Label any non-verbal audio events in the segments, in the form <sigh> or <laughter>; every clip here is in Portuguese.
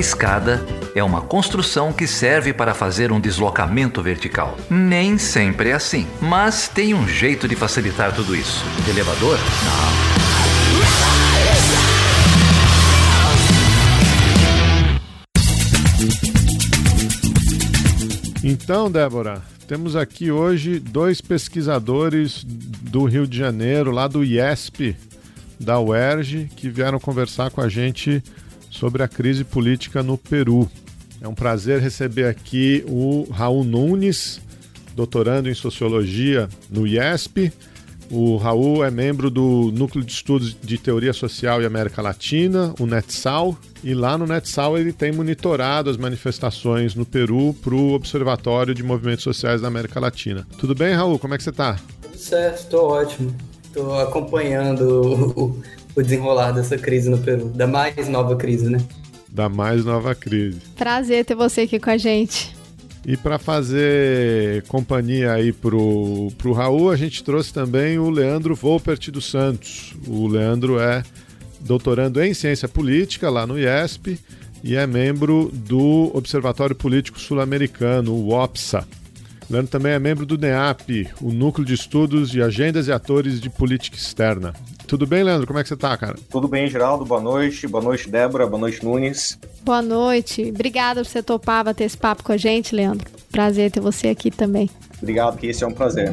escada é uma construção que serve para fazer um deslocamento vertical. Nem sempre é assim, mas tem um jeito de facilitar tudo isso. elevador? Não. Então, Débora, temos aqui hoje dois pesquisadores do Rio de Janeiro, lá do IESP, da UERJ, que vieram conversar com a gente sobre a crise política no Peru. É um prazer receber aqui o Raul Nunes, doutorando em Sociologia no IESP, o Raul é membro do Núcleo de Estudos de Teoria Social e América Latina, o NETSAL, e lá no NETSAL ele tem monitorado as manifestações no Peru para o Observatório de Movimentos Sociais da América Latina. Tudo bem, Raul? Como é que você está? Tudo certo, estou ótimo. Estou acompanhando o, o desenrolar dessa crise no Peru, da mais nova crise, né? Da mais nova crise. Prazer ter você aqui com a gente. E para fazer companhia aí pro, pro Raul, a gente trouxe também o Leandro Volpert dos Santos. O Leandro é doutorando em ciência política lá no IESP e é membro do Observatório Político Sul-Americano, o OPSA. Leandro também é membro do NEAP, o Núcleo de Estudos de Agendas e Atores de Política Externa. Tudo bem, Leandro? Como é que você tá, cara? Tudo bem, Geraldo. Boa noite. Boa noite, Débora. Boa noite, Nunes. Boa noite. Obrigada por você topar ter esse papo com a gente, Leandro. Prazer ter você aqui também. Obrigado, que esse é um prazer.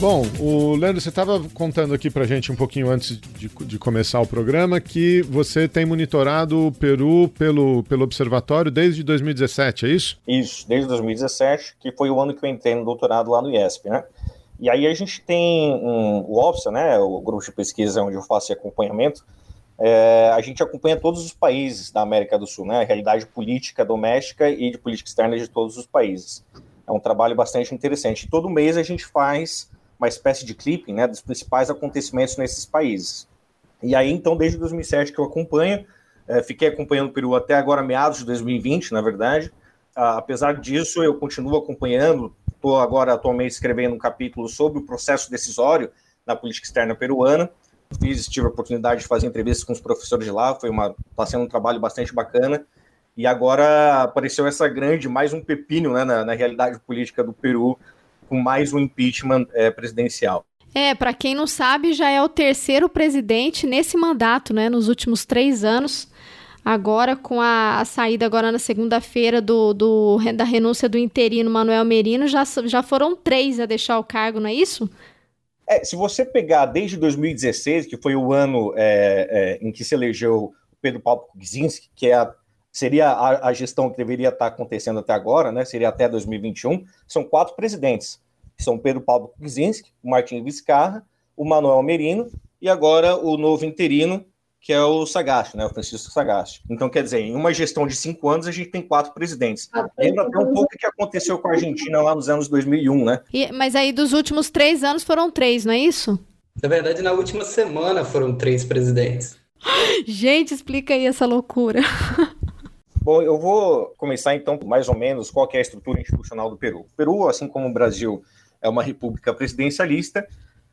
Bom, o Leandro, você estava contando aqui para gente um pouquinho antes de, de, começar o programa que você tem monitorado o Peru pelo, pelo observatório desde 2017, é isso? Isso, desde 2017, que foi o ano que eu entrei no doutorado lá no IESP, né? E aí a gente tem um, o OFSA, né, o grupo de pesquisa onde eu faço acompanhamento, é, a gente acompanha todos os países da América do Sul, né, a realidade política doméstica e de política externa de todos os países. É um trabalho bastante interessante. Todo mês a gente faz uma espécie de clipping né, dos principais acontecimentos nesses países. E aí, então, desde 2007 que eu acompanho, é, fiquei acompanhando o Peru até agora, meados de 2020, na verdade. Ah, apesar disso, eu continuo acompanhando, estou agora atualmente escrevendo um capítulo sobre o processo decisório na política externa peruana. Fiz, tive a oportunidade de fazer entrevistas com os professores de lá, foi uma, está sendo um trabalho bastante bacana. E agora apareceu essa grande, mais um pepino né, na, na realidade política do Peru, com mais um impeachment é, presidencial. É, para quem não sabe, já é o terceiro presidente nesse mandato, né? Nos últimos três anos. Agora, com a, a saída agora na segunda-feira do, do, da renúncia do interino Manuel Merino, já, já foram três a deixar o cargo, não é isso? É, se você pegar desde 2016, que foi o ano é, é, em que se elegeu Pedro Paulo Kuczynski, que é a, seria a, a, gestão que deveria estar acontecendo até agora, né? Seria até 2021. São quatro presidentes. São Pedro Paulo Kuczynski, o Martin Vizcarra, o Manuel Merino e agora o novo interino, que é o Sagasti, né? O Francisco Sagasti. Então, quer dizer, em uma gestão de cinco anos, a gente tem quatro presidentes. Lembra até um pouco o que aconteceu com a Argentina lá nos anos 2001, né? E, mas aí, dos últimos três anos, foram três, não é isso? Na verdade, na última semana foram três presidentes. <gasps> Gente, explica aí essa loucura. <laughs> Bom, eu vou começar então mais ou menos qual é a estrutura institucional do Peru. O Peru, assim como o Brasil, é uma república presidencialista,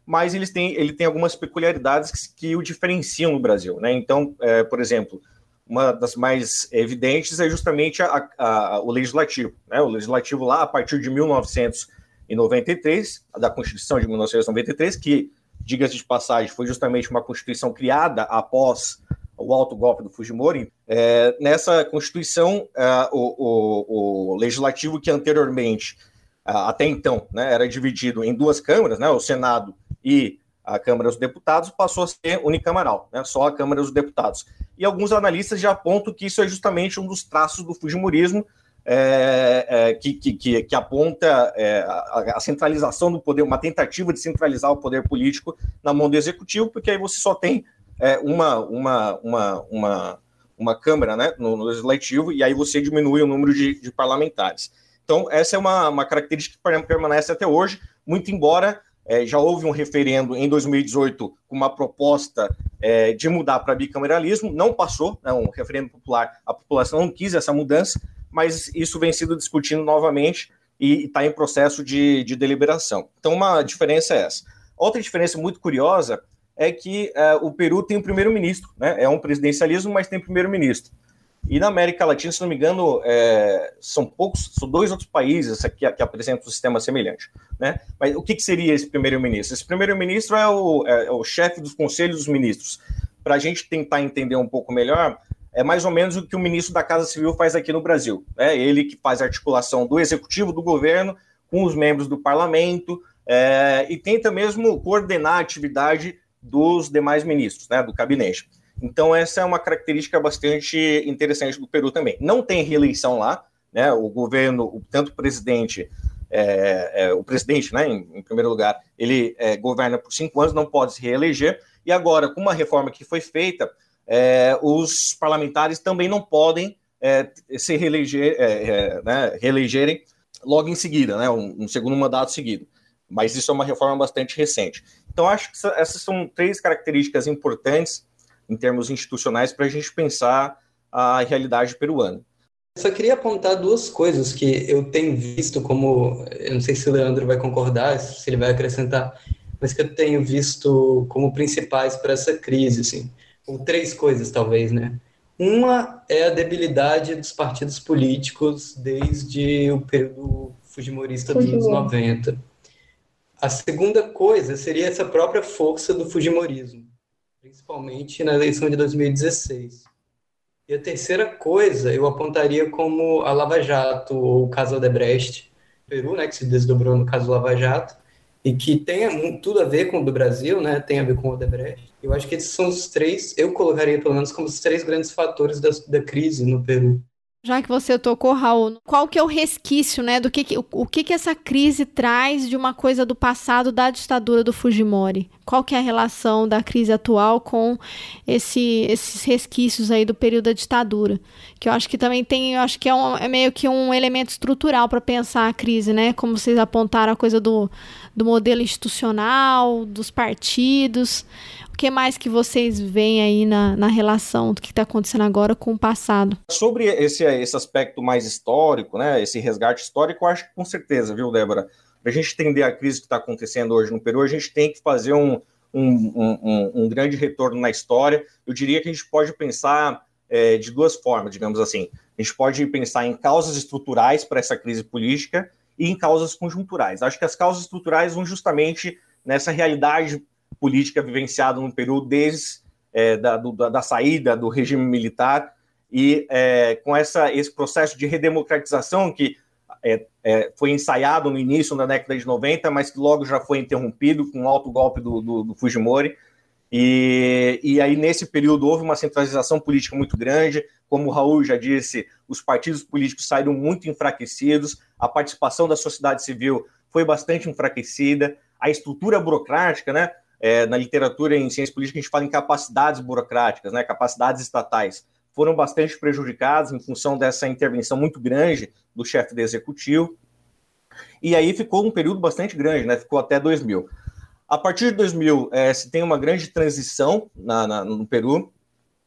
mas eles têm, ele tem algumas peculiaridades que, que o diferenciam no Brasil. Né? Então, é, por exemplo, uma das mais evidentes é justamente a, a, o legislativo. Né? O legislativo lá, a partir de 1993, da Constituição de 1993, que, diga-se de passagem, foi justamente uma Constituição criada após o alto golpe do Fujimori, é, nessa Constituição, é, o, o, o, legislativo que anteriormente, até então, né, era dividido em duas câmaras, né, o Senado e a Câmara dos Deputados, passou a ser unicameral, né, só a Câmara dos Deputados. E alguns analistas já apontam que isso é justamente um dos traços do Fujimorismo, é, é, que, que, que, aponta é, a, a, centralização do poder, uma tentativa de centralizar o poder político na mão do executivo, porque aí você só tem é, uma, uma, uma, uma, uma Câmara né, no, no, Legislativo, e aí você diminui o número de, de parlamentares. Então, essa é uma, uma característica que permanece até hoje, muito embora É, já houve um referendo em 2018 com uma proposta é, de mudar para bicameralismo, não passou, é um referendo popular, a população não quis essa mudança, mas isso vem sido discutido novamente e está em processo de, de, deliberação. Então, uma diferença é essa. Outra diferença muito curiosa é que é, o Peru tem um primeiro-ministro, né? é um presidencialismo, mas tem primeiro-ministro. E na América Latina, se não me engano, é, são poucos, são dois outros países que, que apresentam um sistema semelhante. Né? Mas o que, que seria esse primeiro-ministro? Esse primeiro-ministro é o, é, é o chefe dos conselhos dos ministros. Para a gente tentar entender um pouco melhor, é mais ou menos o que o ministro da Casa Civil faz aqui no Brasil. É ele que faz a articulação do executivo, do governo, com os membros do parlamento, é, e tenta mesmo coordenar a atividade dos demais ministros, né, do gabinete. Então, essa é uma característica bastante interessante do Peru também. Não tem reeleição lá, né? O governo, tanto o presidente, é, é, o presidente, né, em, em primeiro lugar, ele é, governa por cinco anos, não pode se reeleger. E agora, com uma reforma que foi feita, é, os parlamentares também não podem é, se reeleger, é, né, reelegerem logo em seguida, né, um, um segundo mandato seguido. Mas isso é uma reforma bastante recente. Então, acho que essas são três características importantes em termos institucionais para a gente pensar a realidade peruana. Eu só queria apontar duas coisas que eu tenho visto como, eu não sei se o Leandro vai concordar, se ele vai acrescentar, mas que eu tenho visto como principais para essa crise, assim, ou três coisas talvez, né? Uma é a debilidade dos partidos políticos desde o período fujimorista dos anos 90. A segunda coisa seria essa própria força do fujimorismo principalmente na eleição de 2016. E a terceira coisa eu apontaria como a Lava Jato, ou o caso Odebrecht, Peru, né, que se desdobrou no caso Lava Jato, e que tem tudo a ver com o do Brasil, né, tem a ver com o Odebrecht. Eu acho que esses são os três, eu colocaria pelo menos como os três grandes fatores da, da crise no Peru. Já que você tocou, Raul, qual que é o resquício, né, do que, que o, que que essa crise traz de uma coisa do passado da ditadura do Fujimori? Qual que é a relação da crise atual com esse, esses resquícios aí do período da ditadura? Que eu acho que também tem, eu acho que é, um, é meio que um elemento estrutural para pensar a crise, né? Como vocês apontaram a coisa do, do modelo institucional, dos partidos que mais que vocês veem aí na, na relação do que está acontecendo agora com o passado? Sobre esse, esse aspecto mais histórico, né, esse resgate histórico, eu acho que com certeza, viu, Débora? Para a gente entender a crise que está acontecendo hoje no Peru, a gente tem que fazer um, um, um, um grande retorno na história. Eu diria que a gente pode pensar é, de duas formas, digamos assim. A gente pode pensar em causas estruturais para essa crise política e em causas conjunturais. Acho que as causas estruturais vão justamente nessa realidade política vivenciada no Peru desde é, da, do, da, saída do regime militar e é, com essa, esse processo de redemocratização que é, é foi ensaiado no início da década de 90, mas que logo já foi interrompido com o alto golpe do, do, do Fujimori. E, e aí, nesse período, houve uma centralização política muito grande. Como o Raul já disse, os partidos políticos saíram muito enfraquecidos, a participação da sociedade civil foi bastante enfraquecida, a estrutura burocrática, né? É, na literatura em ciência política a gente fala em capacidades burocráticas, né, capacidades estatais, foram bastante prejudicadas em função dessa intervenção muito grande do chefe do executivo. E aí ficou um período bastante grande, né, ficou até 2000. A partir de 2000, é, se tem uma grande transição na, na, no Peru,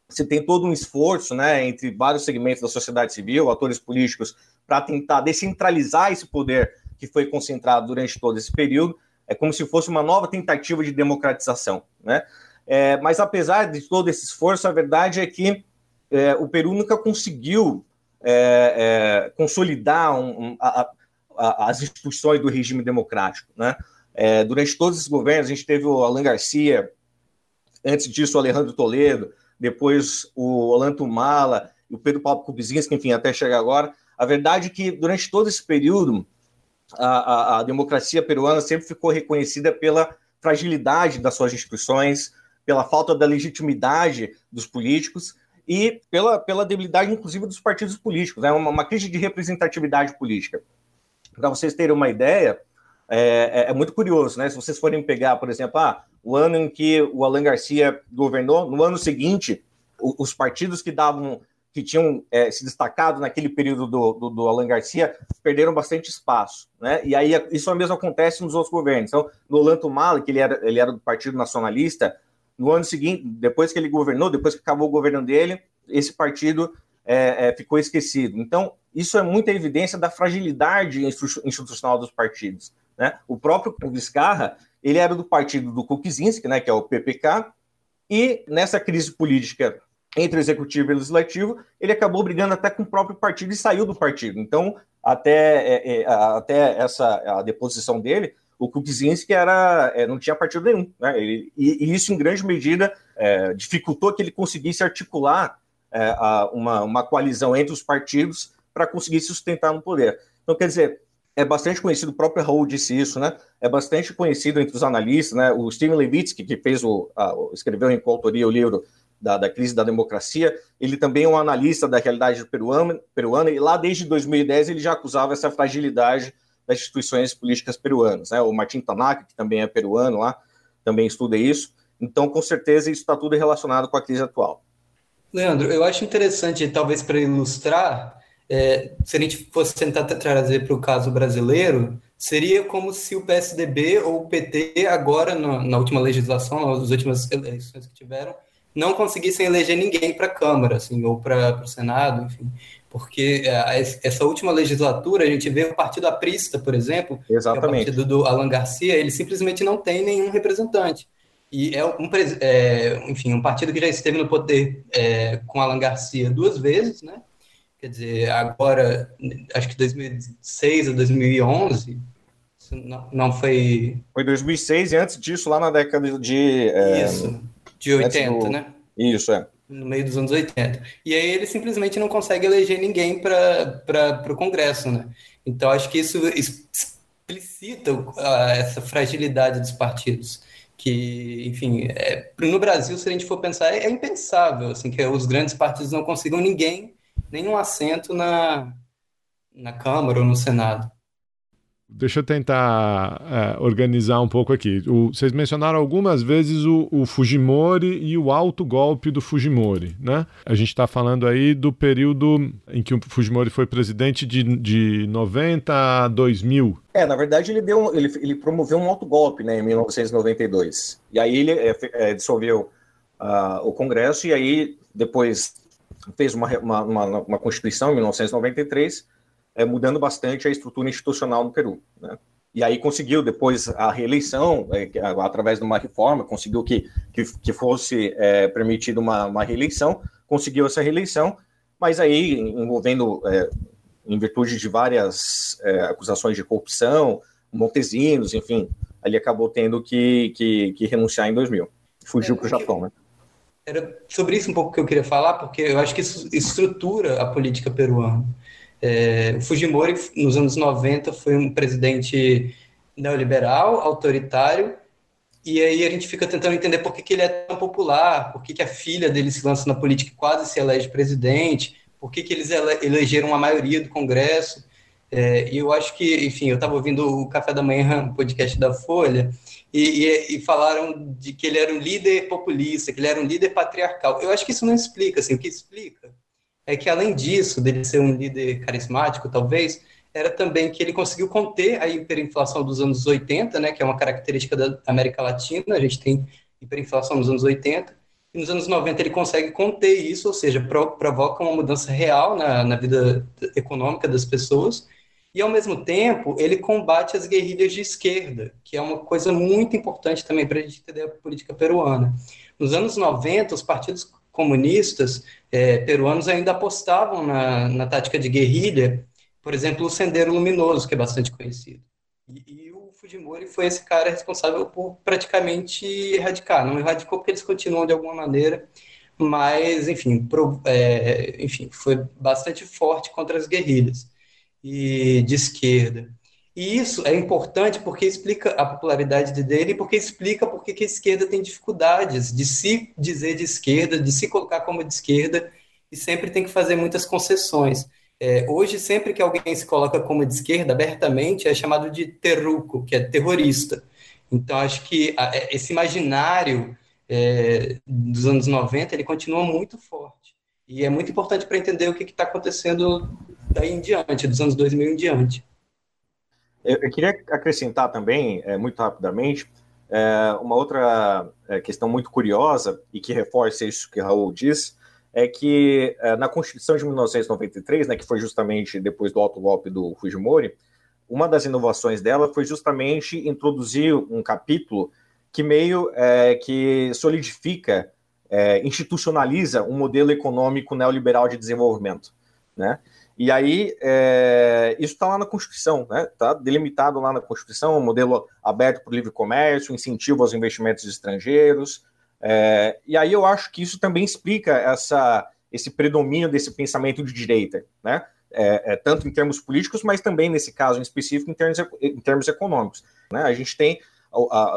se tem todo um esforço né, entre vários segmentos da sociedade civil, atores políticos, para tentar descentralizar esse poder que foi concentrado durante todo esse período. É como se fosse uma nova tentativa de democratização, né? É, mas apesar de todo esse esforço, a verdade é que é, o Peru nunca conseguiu é, é consolidar um, um, a, a, as instituições do regime democrático, né? É, durante todos esses governos, a gente teve o Alan Garcia, antes disso o Alejandro Toledo, depois o Olanto Mala, o Pedro Paulo Kubzinski, enfim, até chegar agora. A verdade é que durante todo esse período, a, a, a democracia peruana sempre ficou reconhecida pela fragilidade das suas instituições, pela falta da legitimidade dos políticos e pela, pela debilidade, inclusive, dos partidos políticos. É né? uma, uma crise de representatividade política. Para vocês terem uma ideia, é, é, é, muito curioso, né? Se vocês forem pegar, por exemplo, ah, o ano em que o Alan Garcia governou, no ano seguinte, o, os partidos que davam que tinham é, se destacado naquele período do, do, do, Alan Garcia perderam bastante espaço, né? E aí isso mesmo acontece nos outros governos. Então, no Olanto Mali, que ele era, ele era do Partido Nacionalista, no ano seguinte, depois que ele governou, depois que acabou o governo dele, esse partido é, é, ficou esquecido. Então, isso é muita evidência da fragilidade institucional dos partidos. Né? O próprio Vizcarra, ele era do partido do Kuczynski, né, que é o PPK, e nessa crise política entre o executivo e o legislativo, ele acabou brigando até com o próprio partido e saiu do partido. Então, até, é, é, até essa a deposição dele, o Kuczynski era, é, não tinha partido nenhum. Né? Ele, e, e, isso, em grande medida, é, dificultou que ele conseguisse articular é, a, uma, uma coalizão entre os partidos para conseguir se sustentar no poder. Então, quer dizer, é bastante conhecido, o próprio Raul disse isso, né? É bastante conhecido entre os analistas, né? O Steven Levitsky, que fez o, a, escreveu em coautoria o livro da, da, crise da democracia, ele também é um analista da realidade peruana, peruana, e lá desde 2010 ele já acusava essa fragilidade das instituições políticas peruanas, né? O Martin Tanaka, que também é peruano lá, também estuda isso. Então, com certeza, isso está tudo relacionado com a crise atual. Leandro, eu acho interessante, talvez para ilustrar, é, se a gente fosse tentar trazer para o caso brasileiro, seria como se o PSDB ou o PT, agora, na, na última legislação, nas últimas eleições que tiveram, não conseguissem eleger ninguém para a Câmara, assim, ou para o Senado, enfim. Porque é, essa última legislatura, a gente vê o Partido Aprista, por exemplo, Exatamente. É o partido do Alan Garcia, ele simplesmente não tem nenhum representante. E é um, é, enfim, um partido que já esteve no poder é, com Alan Garcia duas vezes, né? Quer dizer, agora, acho que 2006 ou 2011, não, não foi... Foi 2006 e antes disso, lá na década de... É, Isso, de 80, do... né? Isso, é. No meio dos anos 80. E aí ele simplesmente não consegue eleger ninguém para o Congresso, né? Então acho que isso explicita essa fragilidade dos partidos que, enfim, é, no Brasil, se a gente for pensar, é, é impensável assim que os grandes partidos não consigam ninguém nenhum assento na, na Câmara ou no Senado. Deixa eu tentar é, organizar um pouco aqui. O, vocês mencionaram algumas vezes o, o, Fujimori e o alto golpe do Fujimori, né? A gente está falando aí do período em que o Fujimori foi presidente de, de 90 a 2000. É, na verdade ele, deu, ele, ele promoveu um alto golpe né, em 1992. E aí ele é, é, dissolveu uh, o Congresso e aí depois fez uma, uma, uma, uma Constituição em 1993, é, mudando bastante a estrutura institucional no Peru. Né? E aí conseguiu depois a reeleição, é, através de uma reforma, conseguiu que, que, que fosse é, permitida uma, uma, reeleição, conseguiu essa reeleição, mas aí envolvendo, é, em virtude de várias é, acusações de corrupção, Montesinos, enfim, ali acabou tendo que, que, que renunciar em 2000. Fugiu para o Japão, né? Era sobre isso um pouco que eu queria falar, porque eu acho que isso estrutura a política peruana. É, o Fujimori, nos anos 90, foi um presidente neoliberal, autoritário, e aí a gente fica tentando entender por que, que ele é tão popular, por que, que a filha dele se lança na política e quase se elege presidente, por que, que eles ele elegeram a maioria do Congresso. É, e eu acho que, enfim, eu estava ouvindo o Café da Manhã, o podcast da Folha, e, e, e, falaram de que ele era um líder populista, que ele era um líder patriarcal. Eu acho que isso não explica, assim, o que explica é que, além disso, dele ser um líder carismático, talvez, era também que ele conseguiu conter a hiperinflação dos anos 80, né, que é uma característica da América Latina, a gente tem hiperinflação nos anos 80, e nos anos 90 ele consegue conter isso, ou seja, pro, provoca uma mudança real na, na vida econômica das pessoas, e, ao mesmo tempo, ele combate as guerrilhas de esquerda, que é uma coisa muito importante também para a gente entender a política peruana. Nos anos 90, os partidos comunistas é, peruanos ainda apostavam na, na tática de guerrilha, por exemplo, o Sendero Luminoso, que é bastante conhecido. E, e, o Fujimori foi esse cara responsável por praticamente erradicar. Não erradicou porque eles continuam de alguma maneira, mas, enfim, pro, é, enfim foi bastante forte contra as guerrilhas e de esquerda. E isso é importante porque explica a popularidade dele e porque explica por que a esquerda tem dificuldades de se dizer de esquerda, de se colocar como de esquerda e sempre tem que fazer muitas concessões. É, hoje, sempre que alguém se coloca como de esquerda abertamente, é chamado de terruco, que é terrorista. Então, acho que a, esse imaginário é, dos anos 90 ele continua muito forte. E é muito importante para entender o que está acontecendo daí em diante, dos anos 2000 em diante. Eu, eu queria acrescentar também, é, muito rapidamente, é, uma outra é, questão muito curiosa e que reforça isso que Raul diz, é que na Constituição de 1993, né, que foi justamente depois do autogolpe do Fujimori, uma das inovações dela foi justamente introduzir um capítulo que meio é, que solidifica, é, institucionaliza um modelo econômico neoliberal de desenvolvimento, né? E aí, é, isso está lá na Constituição, né? Está delimitado lá na Constituição, um modelo aberto para o livre comércio, incentivo aos investimentos estrangeiros. É, e aí eu acho que isso também explica essa, esse predomínio desse pensamento de direita, né? É, é tanto em termos políticos, mas também, nesse caso em específico, em termos, em termos econômicos. Né? A gente tem,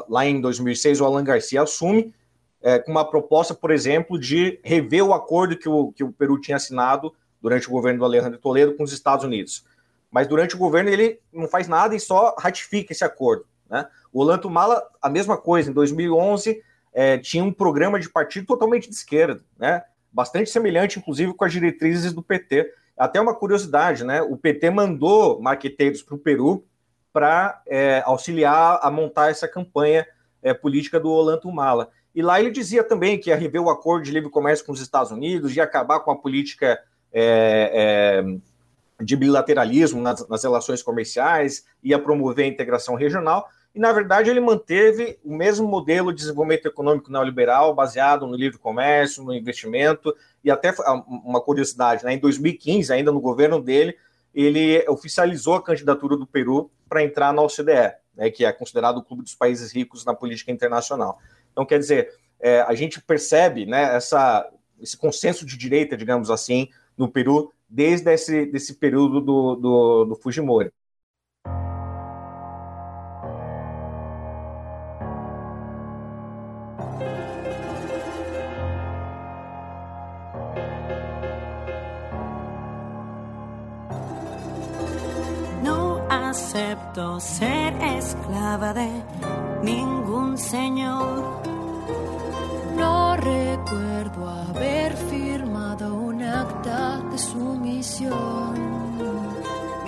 lá em 2006, o Alan Garcia assume é, com uma proposta, por exemplo, de rever o acordo que o, que o Peru tinha assinado durante o governo do Alejandro Toledo com os Estados Unidos. Mas durante o governo ele não faz nada e só ratifica esse acordo. Né? O Olanto Mala, a mesma coisa, em 2011 é, tinha um programa de partido totalmente de esquerda, né? bastante semelhante, inclusive, com as diretrizes do PT. Até uma curiosidade, né? o PT mandou marqueteiros para o Peru para é, auxiliar a montar essa campanha é, política do Olanto Mala. E lá ele dizia também que ia rever o acordo de livre comércio com os Estados Unidos, ia acabar com a política é, é, de bilateralismo nas, nas, relações comerciais, ia promover a integração regional, e na verdade ele manteve o mesmo modelo de desenvolvimento econômico neoliberal, baseado no livre comércio, no investimento, e até uma curiosidade, né, em 2015, ainda no governo dele, ele oficializou a candidatura do Peru para entrar na OCDE, né, que é considerado o clube dos países ricos na política internacional. Então, quer dizer, é, a gente percebe né, essa, esse consenso de direita, digamos assim, no Peru desde esse desse período do, do, do Fujimori. Acepto ser esclava de ningún señor. No recuerdo haber firmado acta de sumisión.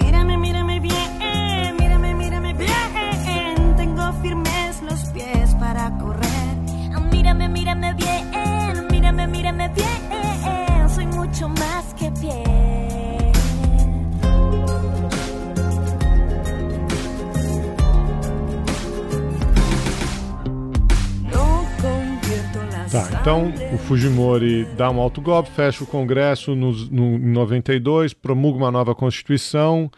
Mírame, mírame bien, mírame, mírame bien. Tengo firmes los pies para correr. Mírame, mírame bien, mírame, mírame bien. Soy mucho más Tá, então o Fujimori dá um autogolpe, fecha o Congresso no, no, em 92, promulga uma nova Constituição,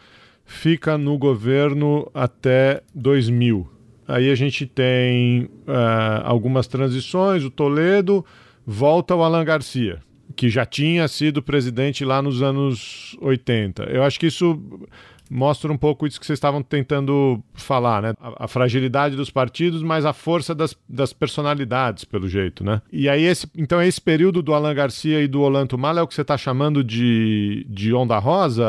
fica no governo até 2000. Aí a gente tem uh, algumas transições, o Toledo volta ao Alan Garcia, que já tinha sido presidente lá nos anos 80. Eu acho que isso mostra um pouco isso que vocês estavam tentando falar, né? A, a, fragilidade dos partidos, mas a força das, das personalidades, pelo jeito, né? E aí, esse, então, esse período do Alan Garcia e do Olanto Mala é o que você está chamando de, de onda rosa,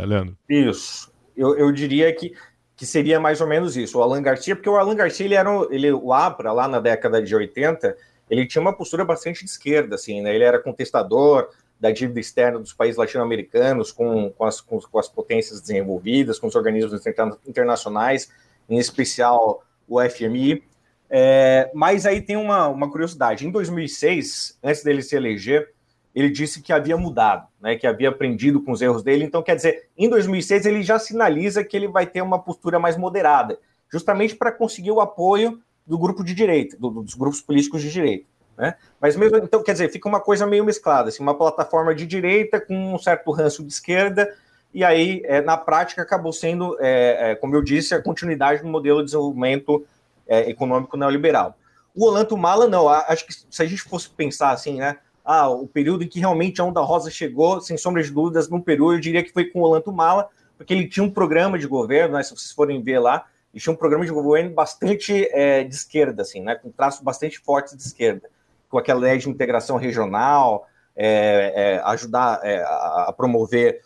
é, Leandro? Isso. Eu, eu diria que, que seria mais ou menos isso. O Alan Garcia, porque o Alan Garcia, ele era ele, o APRA, lá na década de 80, ele tinha uma postura bastante de esquerda, assim, né? Ele era contestador, da dívida externa dos países latino-americanos com, com, as, com, com, as potências desenvolvidas, com os organismos internacionais, em especial o FMI. É, mas aí tem uma, uma curiosidade. Em 2006, antes dele se eleger, ele disse que havia mudado, né, que havia aprendido com os erros dele. Então, quer dizer, em 2006 ele já sinaliza que ele vai ter uma postura mais moderada, justamente para conseguir o apoio do grupo de direita, do, dos grupos políticos de direita. Né? Mas mesmo então, quer dizer, fica uma coisa meio mesclada, assim, uma plataforma de direita com um certo ranço de esquerda, e aí, é, na prática, acabou sendo, é, é, como eu disse, a continuidade do modelo de desenvolvimento é, econômico neoliberal. O Olanto Mala, não, acho que se a gente fosse pensar assim, né? Ah, o período em que realmente a Onda Rosa chegou, sem sombra de dúvidas, no Peru, eu diria que foi com o Olanto Mala, porque ele tinha um programa de governo, né, se vocês forem ver lá, ele tinha um programa de governo bastante é, de esquerda, assim, né, com traços bastante fortes de esquerda com aquela lei de integração regional, é, é, ajudar é, a promover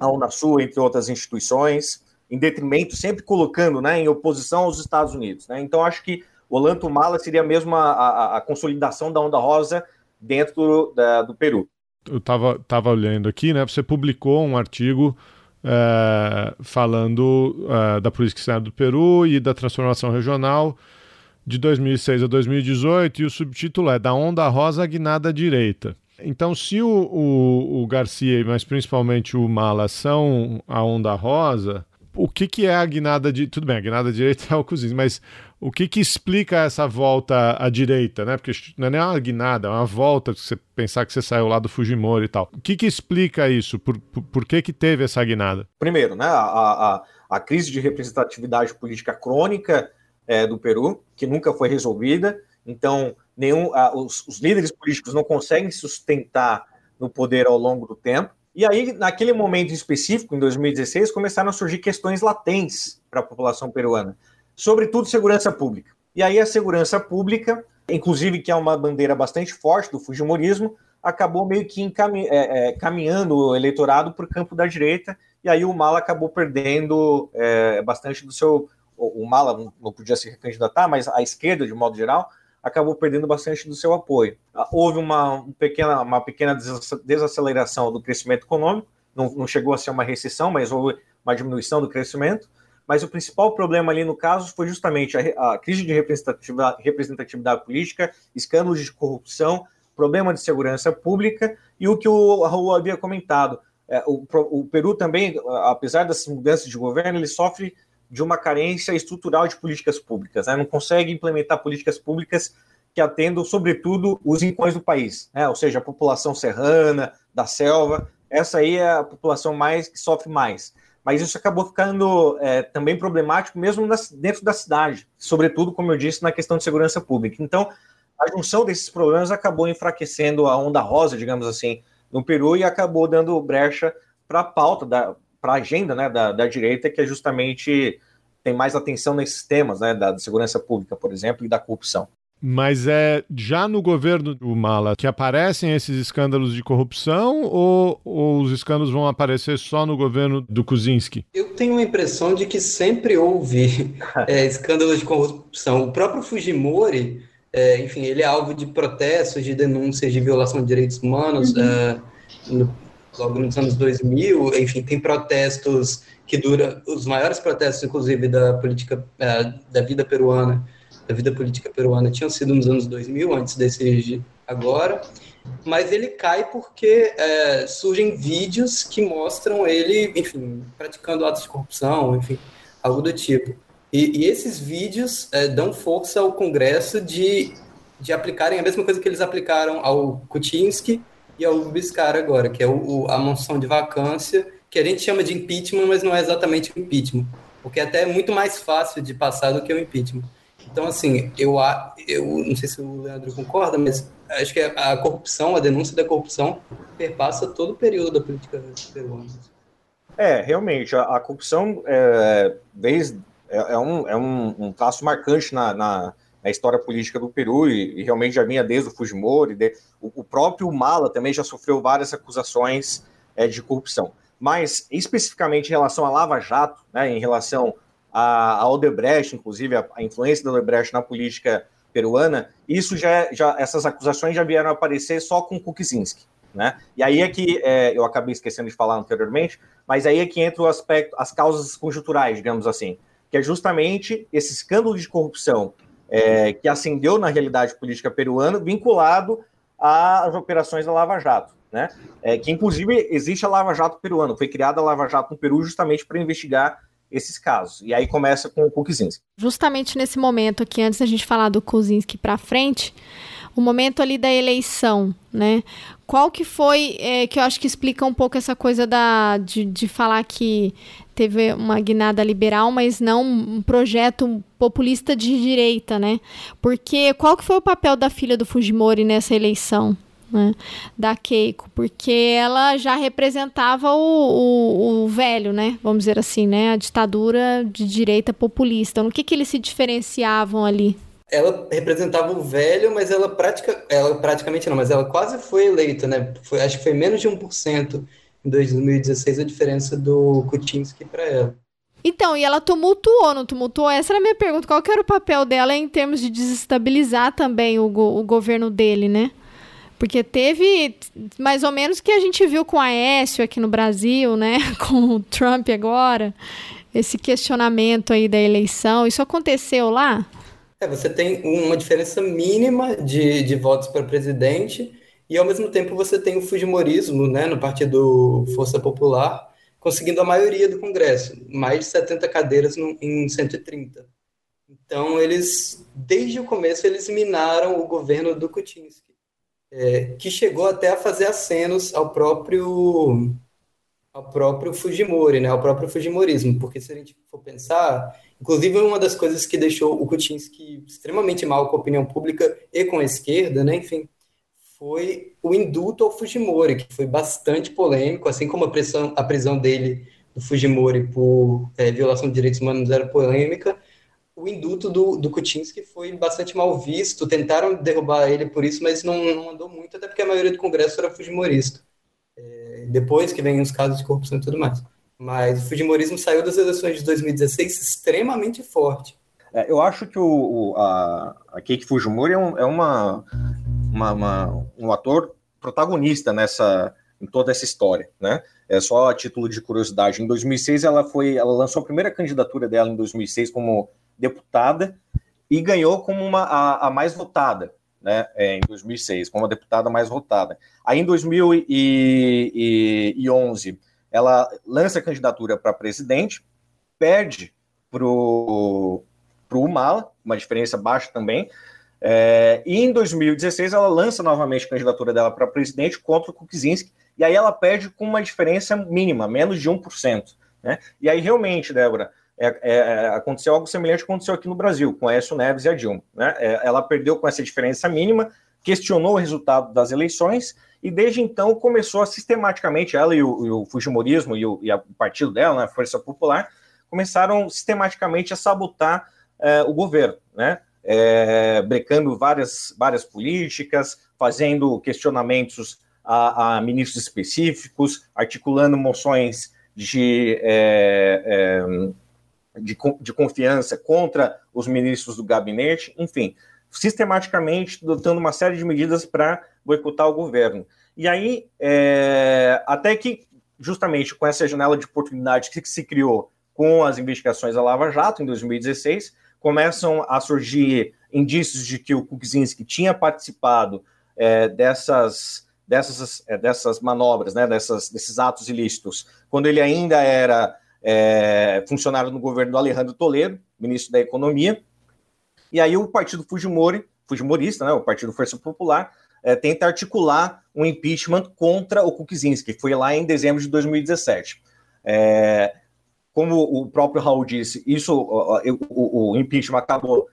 a Unasul, entre outras instituições, em detrimento, sempre colocando né, em oposição aos Estados Unidos. Né? Então, acho que o Olanto Mala seria mesmo a, a, a consolidação da onda rosa dentro da, do Peru. eu estava tava olhando aqui, né? Você publicou um artigo é, falando é, da política externa do Peru e da transformação regional de 2006 a 2018 e o subtítulo é Da Onda Rosa Guinada Direita. Então, se o, o, o Garcia, mas principalmente o Mala, são a onda rosa, o que, que é a guinada de. Tudo bem, a guinada direita é o cozinho, mas o que, que explica essa volta à direita, né? Porque não é nem uma guinada, é uma volta, você pensar que você saiu lá do Fujimori e tal. O que, que explica isso? Por, por, por que, que teve essa guinada? Primeiro, né, a, a, a crise de representatividade política crônica é, do Peru, que nunca foi resolvida. Então, nenhum, os, os líderes políticos não conseguem sustentar no poder ao longo do tempo. E aí, naquele momento específico, em 2016, começaram a surgir questões latentes para a população peruana, sobretudo segurança pública. E aí a segurança pública, inclusive que é uma bandeira bastante forte do Fujimorismo, acabou meio que encami é, é, caminhando o eleitorado para o campo da direita, e aí o Mala acabou perdendo é, bastante do seu. O, Mala não podia se recandidatar, mas a esquerda, de modo geral, acabou perdendo bastante do seu apoio. Ah, houve uma, um pequena, uma pequena desaceleração do crescimento econômico, não, não, chegou a ser uma recessão, mas houve uma diminuição do crescimento. Mas o principal problema ali no caso foi justamente a, a crise de representatividade, representatividade, política, escândalos de corrupção, problema de segurança pública e o que o Raul havia comentado. É, o, o Peru também, apesar das mudanças de governo, ele sofre de uma carência estrutural de políticas públicas, né? não consegue implementar políticas públicas que atendam, sobretudo, os rincões do país, né? ou seja, a população serrana, da selva, essa aí é a população mais que sofre mais. Mas isso acabou ficando é, também problemático mesmo dentro da cidade, sobretudo, como eu disse, na questão de segurança pública. Então, a junção desses problemas acabou enfraquecendo a onda rosa, digamos assim, no Peru e acabou dando brecha para a pauta da, para a agenda né, da, da direita, que é justamente tem mais atenção nesses temas, né, da, da segurança pública, por exemplo, e da corrupção. Mas é já no governo do Mala que aparecem esses escândalos de corrupção ou, ou, os escândalos vão aparecer só no governo do Kuczynski? Eu tenho a impressão de que sempre houve <laughs> é, escândalos de corrupção. O próprio Fujimori, é, enfim, ele é alvo de protestos, de denúncias de violação de direitos humanos. Uhum. É, no, logo nos anos 2000, enfim, tem protestos que duram, os maiores protestos, inclusive, da política, é, da vida peruana, da vida política peruana, tinham sido nos anos 2000, antes desse agora, mas ele cai porque é, surgem vídeos que mostram ele, enfim, praticando atos de corrupção, enfim, algo do tipo. E, e esses vídeos é, dão força ao Congresso de, de aplicarem a mesma coisa que eles aplicaram ao Kuczynski, e ao Biscar agora, que é o, o, a moção de vacância, que a gente chama de impeachment, mas não é exatamente o impeachment, porque até é muito mais fácil de passar do que o impeachment. Então, assim, eu, eu não sei se o Leandro concorda, mas acho que a corrupção, a denúncia da corrupção, perpassa todo o período da política peruana. É, realmente, a, a corrupção é, desde, é, é, um, é um, um traço marcante na, na a história política do Peru e, e, realmente já vinha desde o Fujimori, de, o, o, próprio Mala também já sofreu várias acusações é, de corrupção. Mas especificamente em relação à Lava Jato, né, em relação a Odebrecht, inclusive a, a, influência da Odebrecht na política peruana, isso já, já essas acusações já vieram aparecer só com Kuczynski. Né? E aí é que é, eu acabei esquecendo de falar anteriormente, mas aí é que entra o aspecto, as causas conjunturais, digamos assim, que é justamente esse escândalo de corrupção é, que ascendeu na realidade política peruana, vinculado às operações da Lava Jato. Né? É, que inclusive existe a Lava Jato peruana, foi criada a Lava Jato no Peru justamente para investigar esses casos. E aí começa com o Kuczynski. Justamente nesse momento aqui, antes da gente falar do Kuczynski para frente, o momento ali da eleição, né? Qual que foi, é, que eu acho que explica um pouco essa coisa da, de, de falar que teve uma guinada liberal, mas não um projeto populista de direita, né? Porque qual que foi o papel da filha do Fujimori nessa eleição? Né, da Keiko, porque ela já representava o, o, o, velho, né? Vamos dizer assim, né? A ditadura de direita populista. No que, que eles se diferenciavam ali? Ela representava o velho, mas ela, pratica, ela praticamente não, mas ela quase foi eleita, né? Foi, acho que foi menos de 1% em 2016 a diferença do Kuczynski para ela. Então, e ela tumultuou, não tumultuou? Essa era a minha pergunta. Qual que era o papel dela em termos de desestabilizar também o, go o governo dele, né? Porque teve mais ou menos o que a gente viu com a Aécio aqui no Brasil, né? <laughs> Com o Trump agora. Esse questionamento aí da eleição. Isso aconteceu lá? É, você tem uma diferença mínima de, de votos para presidente e, ao mesmo tempo, você tem o Fujimorismo, né, no Partido Força Popular, conseguindo a maioria do Congresso, mais de 70 cadeiras no, em 130. Então, eles, desde o começo, eles minaram o governo do Kuczynski, é, que chegou até a fazer acenos ao próprio ao próprio Fujimori, né, ao próprio Fujimorismo, porque se a gente for pensar, inclusive uma das coisas que deixou o Kuczynski extremamente mal com a opinião pública e com a esquerda, né, enfim, foi o indulto ao Fujimori, que foi bastante polêmico, assim como a, pressão, a prisão dele, do Fujimori, por é, violação de direitos humanos era polêmica, o indulto do, do Kuczynski foi bastante mal visto, tentaram derrubar ele por isso, mas não, não andou muito, até porque a maioria do Congresso era fujimorista. É, depois que vem os casos de corrupção e tudo mais. Mas o fujimorismo saiu das eleições de 2016 extremamente forte. É, eu acho que o, o a, a Keiki Fujimori é, um, é uma, uma, uma, um ator protagonista nessa em toda essa história, né? É só a título de curiosidade. Em 2006 ela foi, ela lançou a primeira candidatura dela em 2006 como deputada e ganhou como uma a, a mais votada, né? É, em 2006 como a deputada mais votada. Aí em 2011 ela lança a candidatura para presidente, perde para o Humala, uma diferença baixa também, é, e em 2016 ela lança novamente a candidatura dela para presidente contra o Kuczynski, e aí ela perde com uma diferença mínima, menos de 1%. Né? E aí realmente, Débora, é, é, é, aconteceu algo semelhante aconteceu aqui no Brasil, com a Aécio Neves e a Dilma. Né? É, ela perdeu com essa diferença mínima, questionou o resultado das eleições, e desde então começou a sistematicamente, ela e o, e o Fujimorismo e o, e o partido dela, né, a Força Popular, começaram sistematicamente a sabotar é, o governo, né? é, brecando várias, várias políticas, fazendo questionamentos a, a ministros específicos, articulando moções de, é, é, de, de, confiança contra os ministros do gabinete, enfim, sistematicamente dotando uma série de medidas para boicotar o governo. E aí, é, até que, justamente com essa janela de oportunidade que se criou com as investigações da Lava Jato, em 2016, começam a surgir indícios de que o Kuczynski tinha participado é, dessas, dessas, é, dessas manobras, né, dessas, desses atos ilícitos, quando ele ainda era é, funcionário no governo do Alejandro Toledo, ministro da Economia. E aí o partido Fujimori, Fujimorista, né, o Partido Força Popular, é, tenta articular um impeachment contra o Kuczynski, que foi lá em dezembro de 2017. É, como o próprio Raul disse, isso, o, o, o impeachment acabou,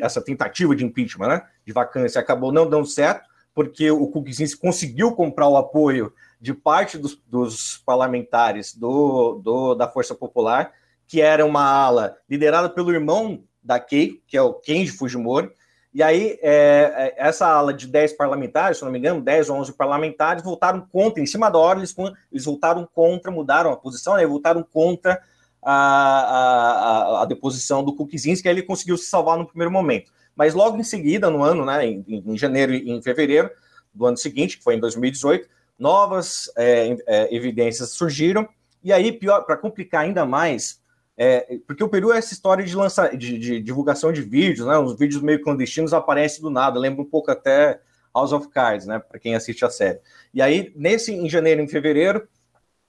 essa tentativa de impeachment, né, de vacância, acabou não dando certo, porque o Kuczynski conseguiu comprar o apoio de parte dos, dos parlamentares do, do, da Força Popular, que era uma ala liderada pelo irmão da Kei, que é o Kenji Fujimori, e aí, é, é essa ala de 10 parlamentares, se não me engano, 10 ou 11 parlamentares, votaram contra, em cima da hora, eles, eles votaram contra, mudaram a posição, né, votaram contra a, a, a deposição do Kukizinski, ele conseguiu se salvar no primeiro momento. Mas logo em seguida, no ano, né, em, em janeiro e em fevereiro do ano seguinte, que foi em 2018, novas é, é, evidências surgiram, e aí, pior, para complicar ainda mais, é, porque o Peru é essa história de, lançar, de, de, divulgação de vídeos, né, uns vídeos meio clandestinos aparecem do nada, lembra um pouco até House of Cards, né, para quem assiste a série. E aí, nesse, em janeiro e em fevereiro,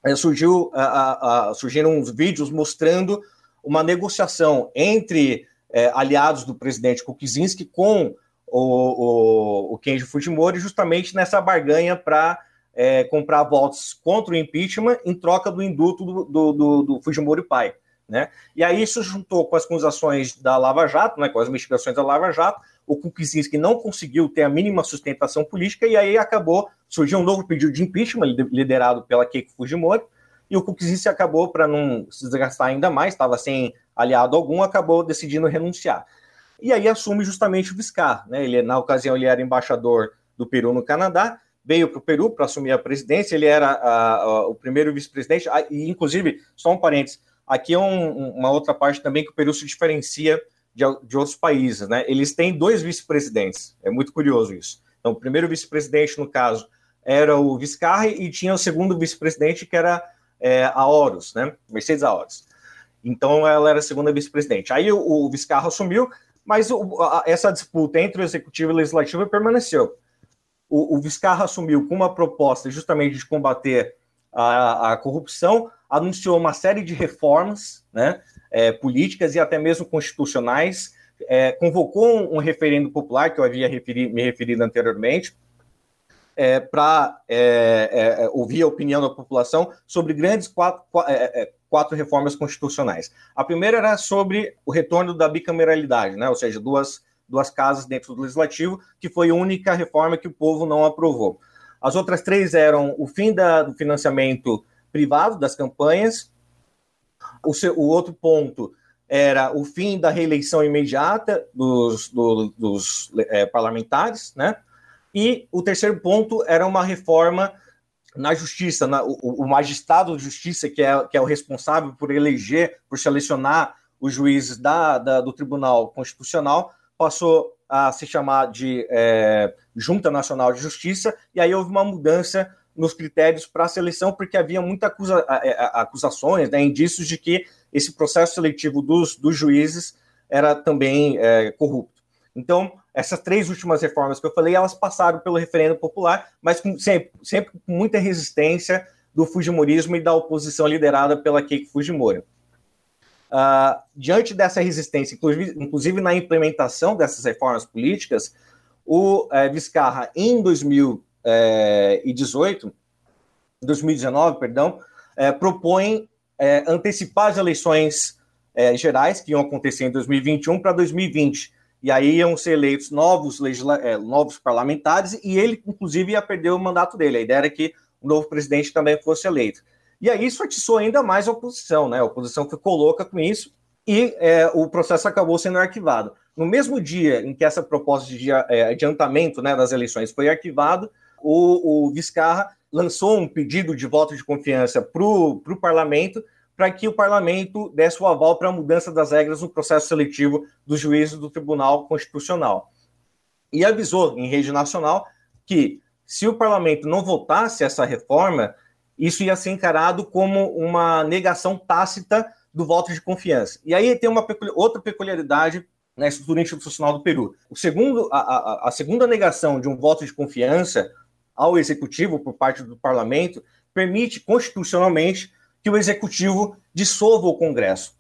é, surgiu, a, a, surgiram uns vídeos mostrando uma negociação entre é, aliados do presidente Kukizinski com o, o, o Kenji Fujimori, justamente nessa barganha para é, comprar votos contra o impeachment em troca do indulto do, do, do, do Fujimori pai. Né? E aí isso juntou com as acusações da Lava Jato, né, com as investigações da Lava Jato, o Kukizinski não conseguiu ter a mínima sustentação política e aí acabou, surgiu um novo pedido de impeachment liderado pela Keiko Fujimori e o Kukizinski acabou, para não se desgastar ainda mais, estava sem aliado algum, acabou decidindo renunciar. E aí assume justamente o Viscar, né? Ele, na ocasião, ele era embaixador do Peru no Canadá, veio para o Peru para assumir a presidência, ele era a, a, o primeiro vice-presidente, e inclusive, só um parênteses, aqui é um, uma outra parte também que o Peru se diferencia de, de outros países, né? Eles têm dois vice-presidentes, é muito curioso isso. Então, o primeiro vice-presidente, no caso, era o Viscarra e tinha o segundo vice-presidente, que era é, a Horus, né? Mercedes Horus. Então, ela era a segunda vice-presidente. Aí o, o assumiu, mas o, a, essa disputa entre o executivo e o legislativo permaneceu. O, o Viscarra assumiu com uma proposta justamente de combater a, a corrupção, anunciou uma série de reformas né, é, políticas e até mesmo constitucionais, é, convocou um, referendo popular, que eu havia referi, me referido anteriormente, é, para é, é, é, ouvir a opinião da população sobre grandes quatro, quatro reformas constitucionais. A primeira era sobre o retorno da bicameralidade, né, ou seja, duas, duas casas dentro do legislativo, que foi a única reforma que o povo não aprovou. As outras três eram o fim da, do financiamento privado das campanhas, o, seu, o, outro ponto era o fim da reeleição imediata dos, do, dos é, parlamentares, né? E o terceiro ponto era uma reforma na justiça, na, o, o, magistrado de justiça, que é, que é o responsável por eleger, por selecionar os juízes da, da do Tribunal Constitucional, passou a se chamar de é, Junta Nacional de Justiça, e aí houve uma mudança nos critérios para a seleção, porque havia muitas acusa, acusações, né, indícios de que esse processo seletivo dos, dos juízes era também é, corrupto. Então, essas três últimas reformas que eu falei, elas passaram pelo referendo popular, mas com, sempre, sempre com muita resistência do Fujimorismo e da oposição liderada pela Keiko Fujimori. Uh, diante dessa resistência, inclusive, inclusive, na implementação dessas reformas políticas, o eh, Vizcarra, em 2018, 2019, perdão, eh, propõe eh, antecipar as eleições eh, gerais, que iam acontecer em 2021, para 2020. E aí iam ser eleitos novos, eh, novos parlamentares, e ele, inclusive, ia perder o mandato dele. A ideia era que o novo presidente também fosse eleito. E aí isso atiçou ainda mais a oposição, né? A oposição ficou louca com isso e é, o processo acabou sendo arquivado. No mesmo dia em que essa proposta de é, adiantamento né, das eleições foi arquivado, o, o Vizcarra lançou um pedido de voto de confiança para o parlamento para que o parlamento desse o aval para a mudança das regras no processo seletivo dos juízes do Tribunal Constitucional. E avisou em rede nacional que se o parlamento não votasse essa reforma, isso ia ser encarado como uma negação tácita do voto de confiança. E aí tem uma outra peculiaridade na estrutura institucional do Peru. O segundo, a, a, a, segunda negação de um voto de confiança ao executivo por parte do parlamento permite constitucionalmente que o executivo dissolva o Congresso.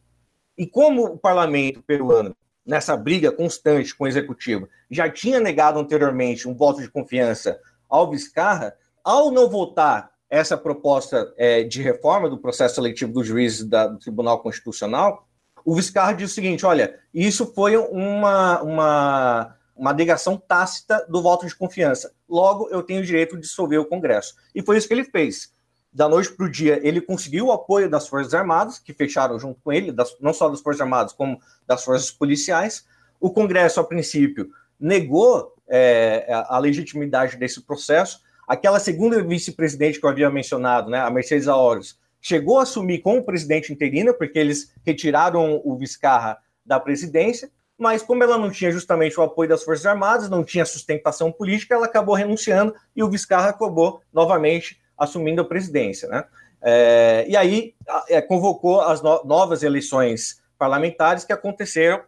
E como o parlamento peruano, nessa briga constante com o executivo, já tinha negado anteriormente um voto de confiança ao Vizcarra, ao não votar essa proposta é, de reforma do processo seletivo dos juízes da, do Tribunal Constitucional, o Viscarra diz o seguinte: olha, isso foi uma, uma, uma negação tácita do voto de confiança. Logo, eu tenho o direito de dissolver o Congresso. E foi isso que ele fez. Da noite para o dia, ele conseguiu o apoio das Forças Armadas, que fecharam junto com ele, das, não só das Forças Armadas, como das Forças Policiais. O Congresso, a princípio, negou é, a legitimidade desse processo, Aquela segunda vice-presidente que eu havia mencionado, né, a Mercedes Aoros, chegou a assumir como presidente interina, porque eles retiraram o Viscarra da presidência, mas como ela não tinha justamente o apoio das Forças Armadas, não tinha sustentação política, ela acabou renunciando e o Viscarra acabou novamente assumindo a presidência. Né? É, e aí é, convocou as no novas eleições parlamentares que aconteceram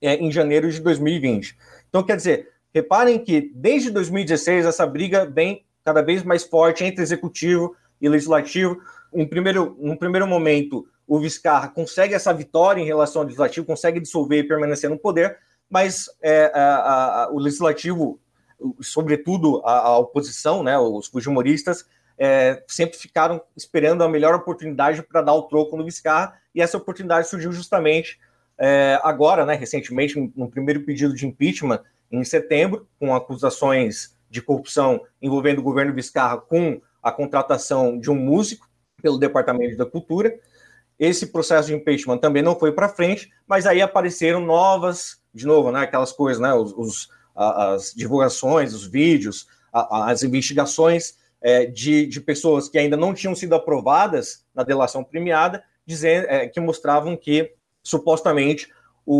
é, em janeiro de 2020. Então, quer dizer, Reparem que desde 2016 essa briga vem cada vez mais forte entre executivo e legislativo. Em primeiro, num primeiro momento, o Viscarra consegue essa vitória em relação ao legislativo, consegue dissolver e permanecer no poder, mas é, a, a, o legislativo, sobretudo a, a, oposição, né, os fujimoristas, é, sempre ficaram esperando a melhor oportunidade para dar o troco no Viscarra, e essa oportunidade surgiu justamente é, agora, né, recentemente, no primeiro pedido de impeachment em setembro, com acusações de corrupção envolvendo o governo Vizcarra com a contratação de um músico pelo Departamento da Cultura. Esse processo de impeachment também não foi para frente, mas aí apareceram novas, de novo, né, aquelas coisas, né, os, os as divulgações, os vídeos, as investigações é, de, de pessoas que ainda não tinham sido aprovadas na delação premiada, dizendo, é, que mostravam que supostamente o,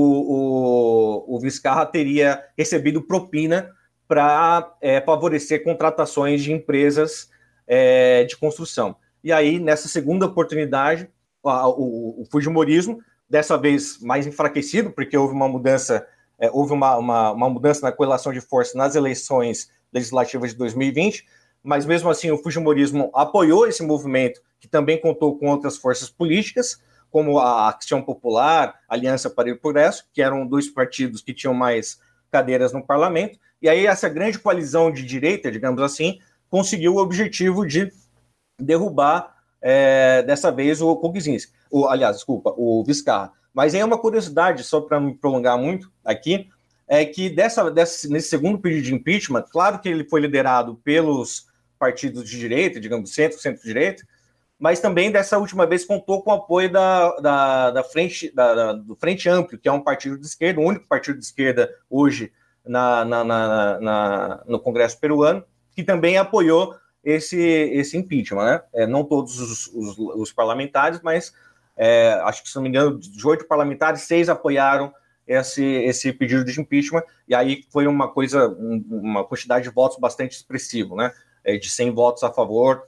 o, o Vizcarra teria recebido propina para é, favorecer contratações de empresas é, de construção. E aí, nessa segunda oportunidade, o, o Fujimorismo, dessa vez mais enfraquecido, porque houve uma mudança, é, houve uma, uma, uma, mudança na correlação de força nas eleições legislativas de 2020, mas mesmo assim o Fujimorismo apoiou esse movimento, que também contou com outras forças políticas, como a Ação Popular, Aliança para o Progresso, que eram dois partidos que tinham mais cadeiras no parlamento, e aí essa grande coalizão de direita, digamos assim, conseguiu o objetivo de derrubar é, dessa vez o Kuczynski, o, aliás, desculpa, o Viscarra. Mas aí é uma curiosidade, só para me prolongar muito aqui, é que dessa, dessa, nesse segundo pedido de impeachment, claro que ele foi liderado pelos partidos de direita, digamos, centro, centro-direita, mas também dessa última vez contou com o apoio da, da, da frente, da, da, do Frente Amplo, que é um partido de esquerda, o único partido de esquerda hoje na, na, na, no Congresso peruano, que também apoiou esse, esse impeachment. Né? É, não todos os, os, os parlamentares, mas é, acho que, se não me engano, de oito parlamentares, seis apoiaram esse, esse pedido de impeachment, e aí foi uma coisa, uma quantidade de votos bastante expressivo, né? É, de 100 votos a favor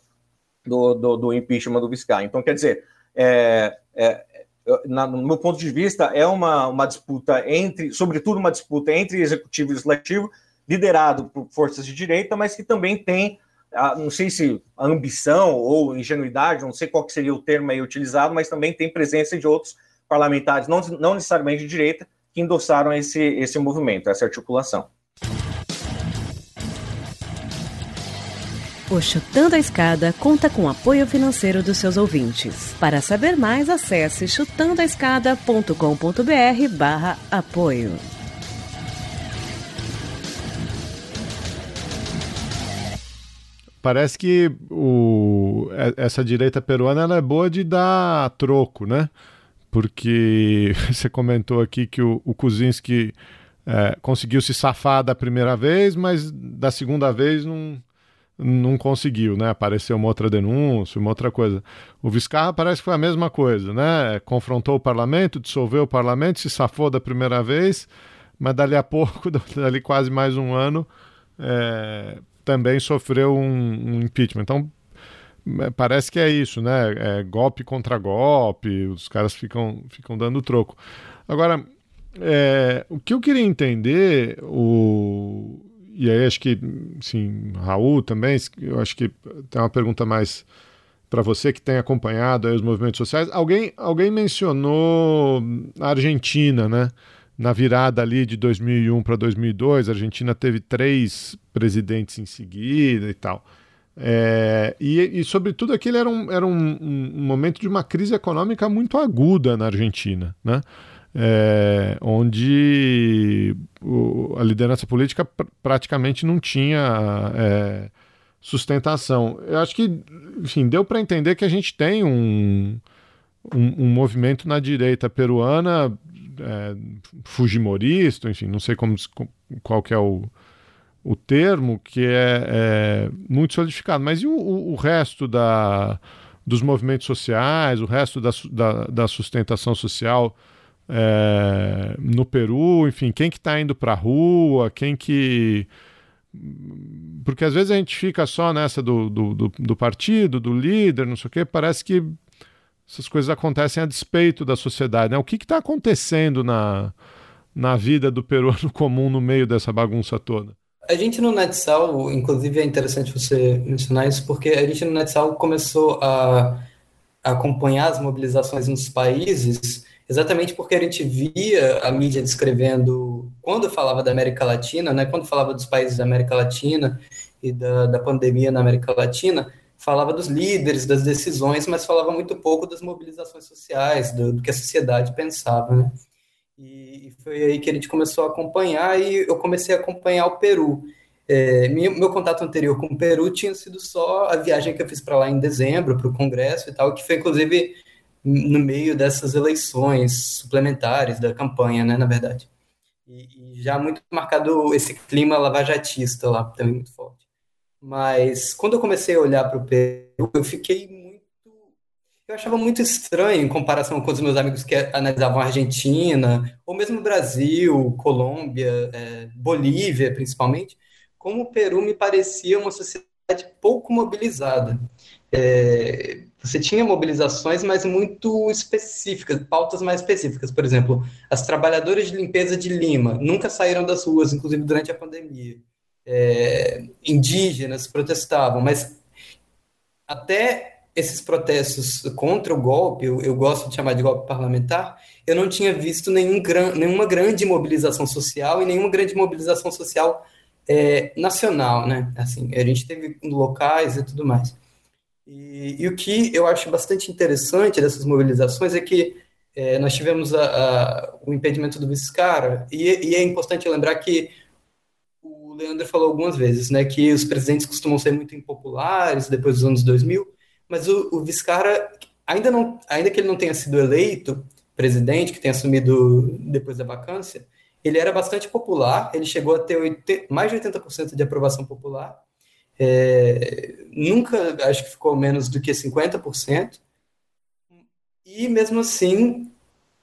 do, do, do impeachment do Vizcarra. Então, quer dizer, é, é, na, no meu ponto de vista, é uma, uma disputa entre, sobretudo uma disputa entre executivo e legislativo, liderado por forças de direita, mas que também tem, não sei se a ambição ou ingenuidade, não sei qual seria o termo aí utilizado, mas também tem presença de outros parlamentares, não, não necessariamente de direita, que endossaram esse, esse movimento, essa articulação. O Chutando a Escada conta com apoio financeiro dos seus ouvintes. Para saber mais, acesse chutandoaescada.com.br barra apoio. Parece que o, essa direita peruana ela é boa de dar troco, né? Porque <laughs> você comentou aqui que o, o Kuczynski é, conseguiu se safar da primeira vez, mas da segunda vez não não conseguiu, né? Apareceu uma outra denúncia, uma outra coisa. O Vizcarra parece que foi a mesma coisa, né? Confrontou o parlamento, dissolveu o parlamento, se safou da primeira vez, mas dali a <laughs> pouco, dali quase mais um ano, é, também sofreu um, um, impeachment. Então, é, parece que é isso, né? É golpe contra golpe, os caras ficam, ficam dando troco. Agora, é, o que eu queria entender, o, e aí acho que, sim, Raul também, eu acho que tem uma pergunta mais para você que tem acompanhado os movimentos sociais. Alguém, alguém mencionou a Argentina, né? Na virada ali de 2001 para 2002, a Argentina teve três presidentes em seguida e tal. É, e, e, sobretudo, aquele era, um, era um, um momento de uma crise econômica muito aguda na Argentina, né? é, onde o, a liderança política pr praticamente não tinha é, sustentação. Eu acho que, enfim, deu para entender que a gente tem um, um, um movimento na direita peruana é, fujimorista, enfim, não sei como, qual que é o, o termo, que é, é muito solidificado. Mas e o, o, resto da, dos movimentos sociais, o resto da, da, da sustentação social é, no Peru, enfim, quem que está indo para a rua, quem que... Porque às vezes a gente fica só nessa do, do, do, do partido, do líder, não sei o quê, parece que essas coisas acontecem a despeito da sociedade. Né? O que está acontecendo na, na vida do peruano <laughs> comum no meio dessa bagunça toda? A gente no NetSal, inclusive é interessante você mencionar isso, porque a gente no NetSal começou a, acompanhar as mobilizações nos países exatamente porque a gente via a mídia descrevendo, quando falava da América Latina, né, quando falava dos países da América Latina e da, da pandemia na América Latina, falava dos líderes, das decisões, mas falava muito pouco das mobilizações sociais, do, do que a sociedade pensava, né? E, foi aí que a gente começou a acompanhar e eu comecei a acompanhar o Peru. É, meu, meu, contato anterior com o Peru tinha sido só a viagem que eu fiz para lá em dezembro, para o Congresso e tal, que foi inclusive no meio dessas eleições suplementares da campanha, né, na verdade. E, e já muito marcado esse clima lavajatista lá, também muito forte. Mas quando eu comecei a olhar para o Peru, eu fiquei muito. Eu achava muito estranho em comparação com os meus amigos que analisavam a Argentina, ou mesmo Brasil, Colômbia, é, Bolívia, principalmente, como o Peru me parecia uma sociedade pouco mobilizada. É, você tinha mobilizações, mas muito específicas, pautas mais específicas. Por exemplo, as trabalhadoras de limpeza de Lima nunca saíram das ruas, inclusive durante a pandemia. É, indígenas protestavam, mas até esses protestos contra o golpe, eu, eu, gosto de chamar de golpe parlamentar, eu não tinha visto nenhum, nenhuma grande mobilização social e nenhuma grande mobilização social é, nacional, né? Assim, a gente teve locais e tudo mais. E, e, o que eu acho bastante interessante dessas mobilizações é que é, nós tivemos a, a, o impedimento do Viscara, e, e, é importante lembrar que Leandro falou algumas vezes, né, que os presidentes costumam ser muito impopulares depois dos anos 2000, mas o, o Viscara, ainda, não, ainda que ele não tenha sido eleito presidente, que tenha assumido depois da vacância, ele era bastante popular, ele chegou a ter 80, mais de 80% de aprovação popular, é, nunca acho que ficou menos do que 50%, e mesmo assim,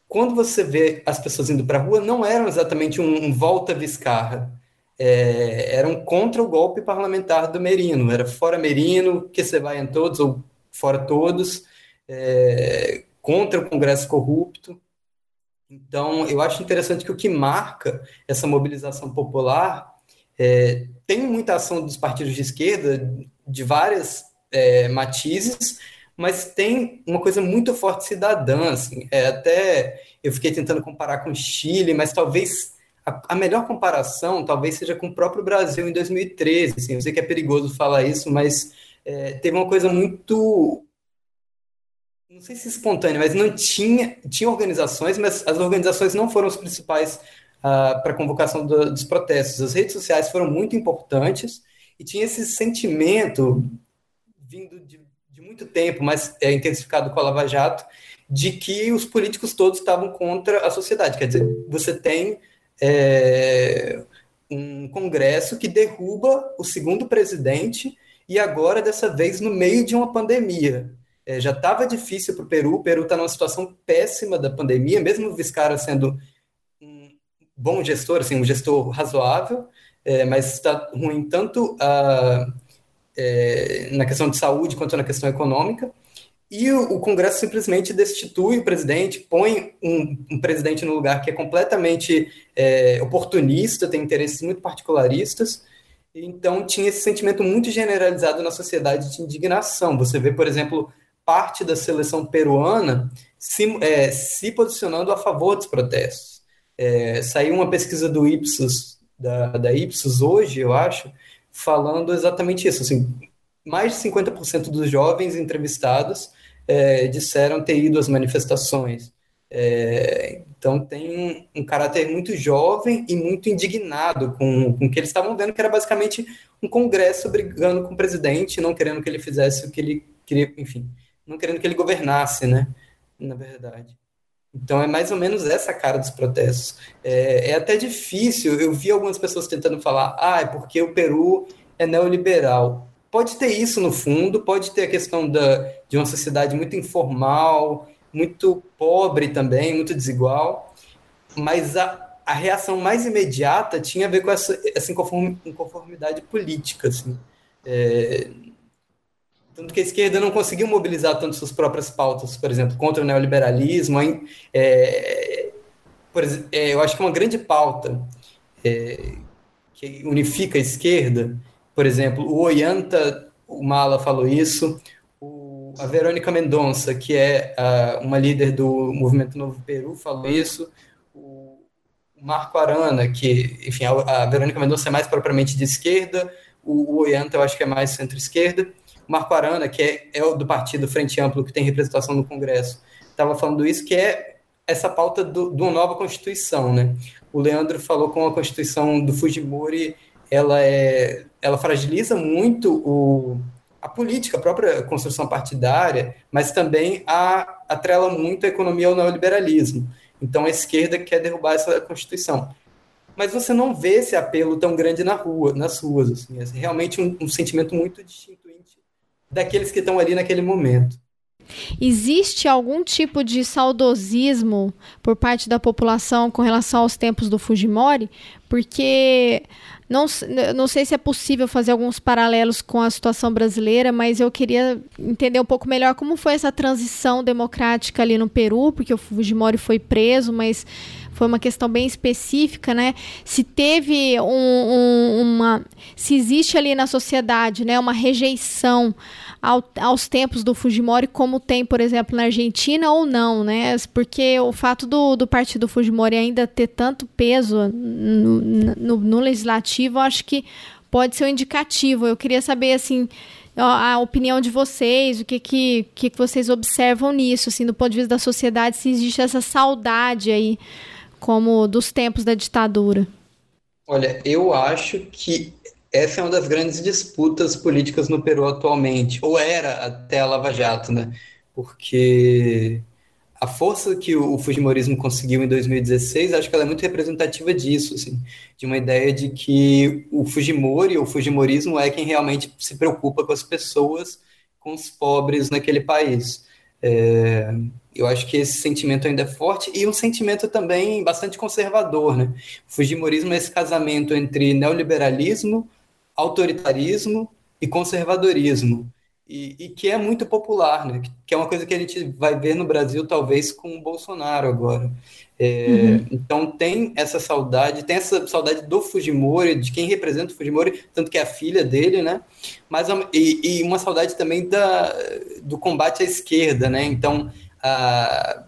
quando você vê as pessoas indo para a rua, não eram exatamente um, um volta Viscarra, é, eram contra o golpe parlamentar do Merino, era fora Merino, que você vai em todos, ou fora todos, é, contra o Congresso corrupto, então, eu acho interessante que o que marca essa mobilização popular é, tem muita ação dos partidos de esquerda, de várias é, matizes, mas tem uma coisa muito forte cidadã. Assim, é, até eu fiquei tentando comparar com o Chile, mas talvez a, melhor comparação talvez seja com o próprio Brasil em 2013. Assim, eu sei que é perigoso falar isso, mas é, teve uma coisa muito não sei se espontânea, mas não tinha, tinha organizações, mas as organizações não foram os principais uh, para a convocação do, dos protestos. As redes sociais foram muito importantes e tinha esse sentimento vindo de, de muito tempo, mas é intensificado com a Lava Jato, de que os políticos todos estavam contra a sociedade. Quer dizer, você tem é, um Congresso que derruba o segundo presidente e agora, dessa vez, no meio de uma pandemia. É, já estava difícil para o Peru, o Peru está numa situação péssima da pandemia, mesmo o Viscara sendo um bom gestor, assim, um gestor razoável, é, mas está ruim tanto a, é, na questão de saúde quanto na questão econômica. E o, o Congresso simplesmente destitui o presidente, põe um, um presidente no lugar que é completamente é, oportunista, tem interesses muito particularistas. Então, tinha esse sentimento muito generalizado na sociedade de indignação. Você vê, por exemplo, parte da seleção peruana se, é, se posicionando a favor dos protestos. É, saiu uma pesquisa do Ipsos, da, da Ipsos hoje, eu acho, falando exatamente isso. Assim, mais de 50% dos jovens entrevistados é, disseram ter ido às manifestações. É, então tem um, um, caráter muito jovem e muito indignado com, com o que eles estavam vendo, que era basicamente um congresso brigando com o presidente, não querendo que ele fizesse o que ele queria, enfim, não querendo que ele governasse, né? Na verdade. Então é mais ou menos essa cara dos protestos. É, é, até difícil, eu vi algumas pessoas tentando falar, ah, é porque o Peru é neoliberal. Pode ter isso no fundo, pode ter a questão da, de uma sociedade muito informal, muito pobre também, muito desigual, mas a, a reação mais imediata tinha a ver com essa, essa inconformidade política. Assim. É, tanto que a esquerda não conseguiu mobilizar tanto suas próprias pautas, por exemplo, contra o neoliberalismo. É, por é, eu acho que uma grande pauta é, que unifica a esquerda, por exemplo, o Ollanta, o Mala falou isso, o, a Verônica Mendonça, que é a, uma líder do Movimento Novo Peru, falou isso, o, o Marco Arana, que, enfim, a, a Verônica Mendonça é mais propriamente de esquerda, o, o eu acho que é mais centro-esquerda, Marco Arana, que é, é o do partido Frente Amplo, que tem representação no Congresso, estava falando isso, que é essa pauta de uma nova Constituição, né? O Leandro falou com a Constituição do Fujimori, ela, é, ela fragiliza muito o, a política, a própria construção partidária, mas também a, atrela muito a economia ao neoliberalismo. Então, a esquerda quer derrubar essa Constituição. Mas você não vê esse apelo tão grande na rua, nas ruas. Assim, é realmente um, um sentimento muito distinto daqueles que estão ali naquele momento. Existe algum tipo de saudosismo por parte da população com relação aos tempos do Fujimori? Porque Não, não sei se é possível fazer alguns paralelos com a situação brasileira, mas eu queria entender um pouco melhor como foi essa transição democrática ali no Peru, porque o Fujimori foi preso, mas foi uma questão bem específica, né? Se teve um, um, uma, se existe ali na sociedade, né, uma rejeição ao, aos tempos do Fujimori, como tem, por exemplo, na Argentina ou não, né? Porque o fato do, do partido Fujimori ainda ter tanto peso no, no, no legislativo, acho que pode ser um indicativo. Eu queria saber, assim, a opinião de vocês, o que, que, que vocês observam nisso, assim, do ponto de vista da sociedade, se existe essa saudade aí como dos tempos da ditadura? Olha, eu acho que essa é uma das grandes disputas políticas no Peru atualmente, ou era até a Lava Jato, né? Porque a força que o Fujimorismo conseguiu em 2016, acho que ela é muito representativa disso, assim, de uma ideia de que o Fujimori, o Fujimorismo é quem realmente se preocupa com as pessoas, com os pobres naquele país. É, eu acho que esse sentimento ainda é forte e um sentimento também bastante conservador, né? O Fujimorismo é esse casamento entre neoliberalismo, autoritarismo e conservadorismo, e, e, que é muito popular, né? Que é uma coisa que a gente vai ver no Brasil talvez com o Bolsonaro agora. É, uhum. Então tem essa saudade, tem essa saudade do Fujimori, de quem representa o Fujimori, tanto que é a filha dele, né? Mas e, e uma saudade também da, do combate à esquerda, né? Então a,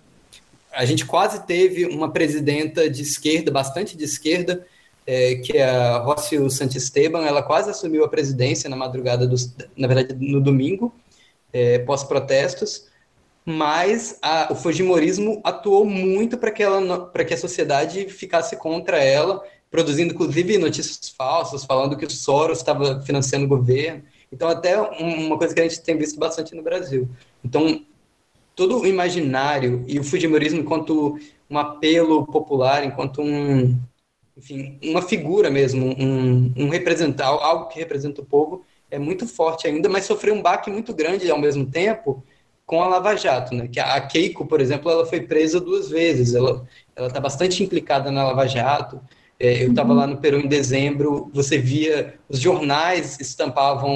a gente quase teve uma presidenta de esquerda, bastante de esquerda, é, que é a Rócio Santisteban, ela quase assumiu a presidência na madrugada, do, na verdade, no domingo, é, pós-protestos, mas a, o Fujimorismo atuou muito para que, ela, que a sociedade ficasse contra ela, produzindo, inclusive, notícias falsas, falando que o Soros estava financiando o governo. Então, até uma coisa que a gente tem visto bastante no Brasil. Então, todo o imaginário e o Fujimorismo enquanto um apelo popular, enquanto um, enfim, uma figura mesmo, um, um representar, algo que representa o povo, é muito forte ainda, mas sofreu um baque muito grande ao mesmo tempo com a Lava Jato, né? Que a Keiko, por exemplo, ela foi presa duas vezes, ela ela está bastante implicada na Lava Jato. É, eu estava lá no Peru em dezembro, você via os jornais estampavam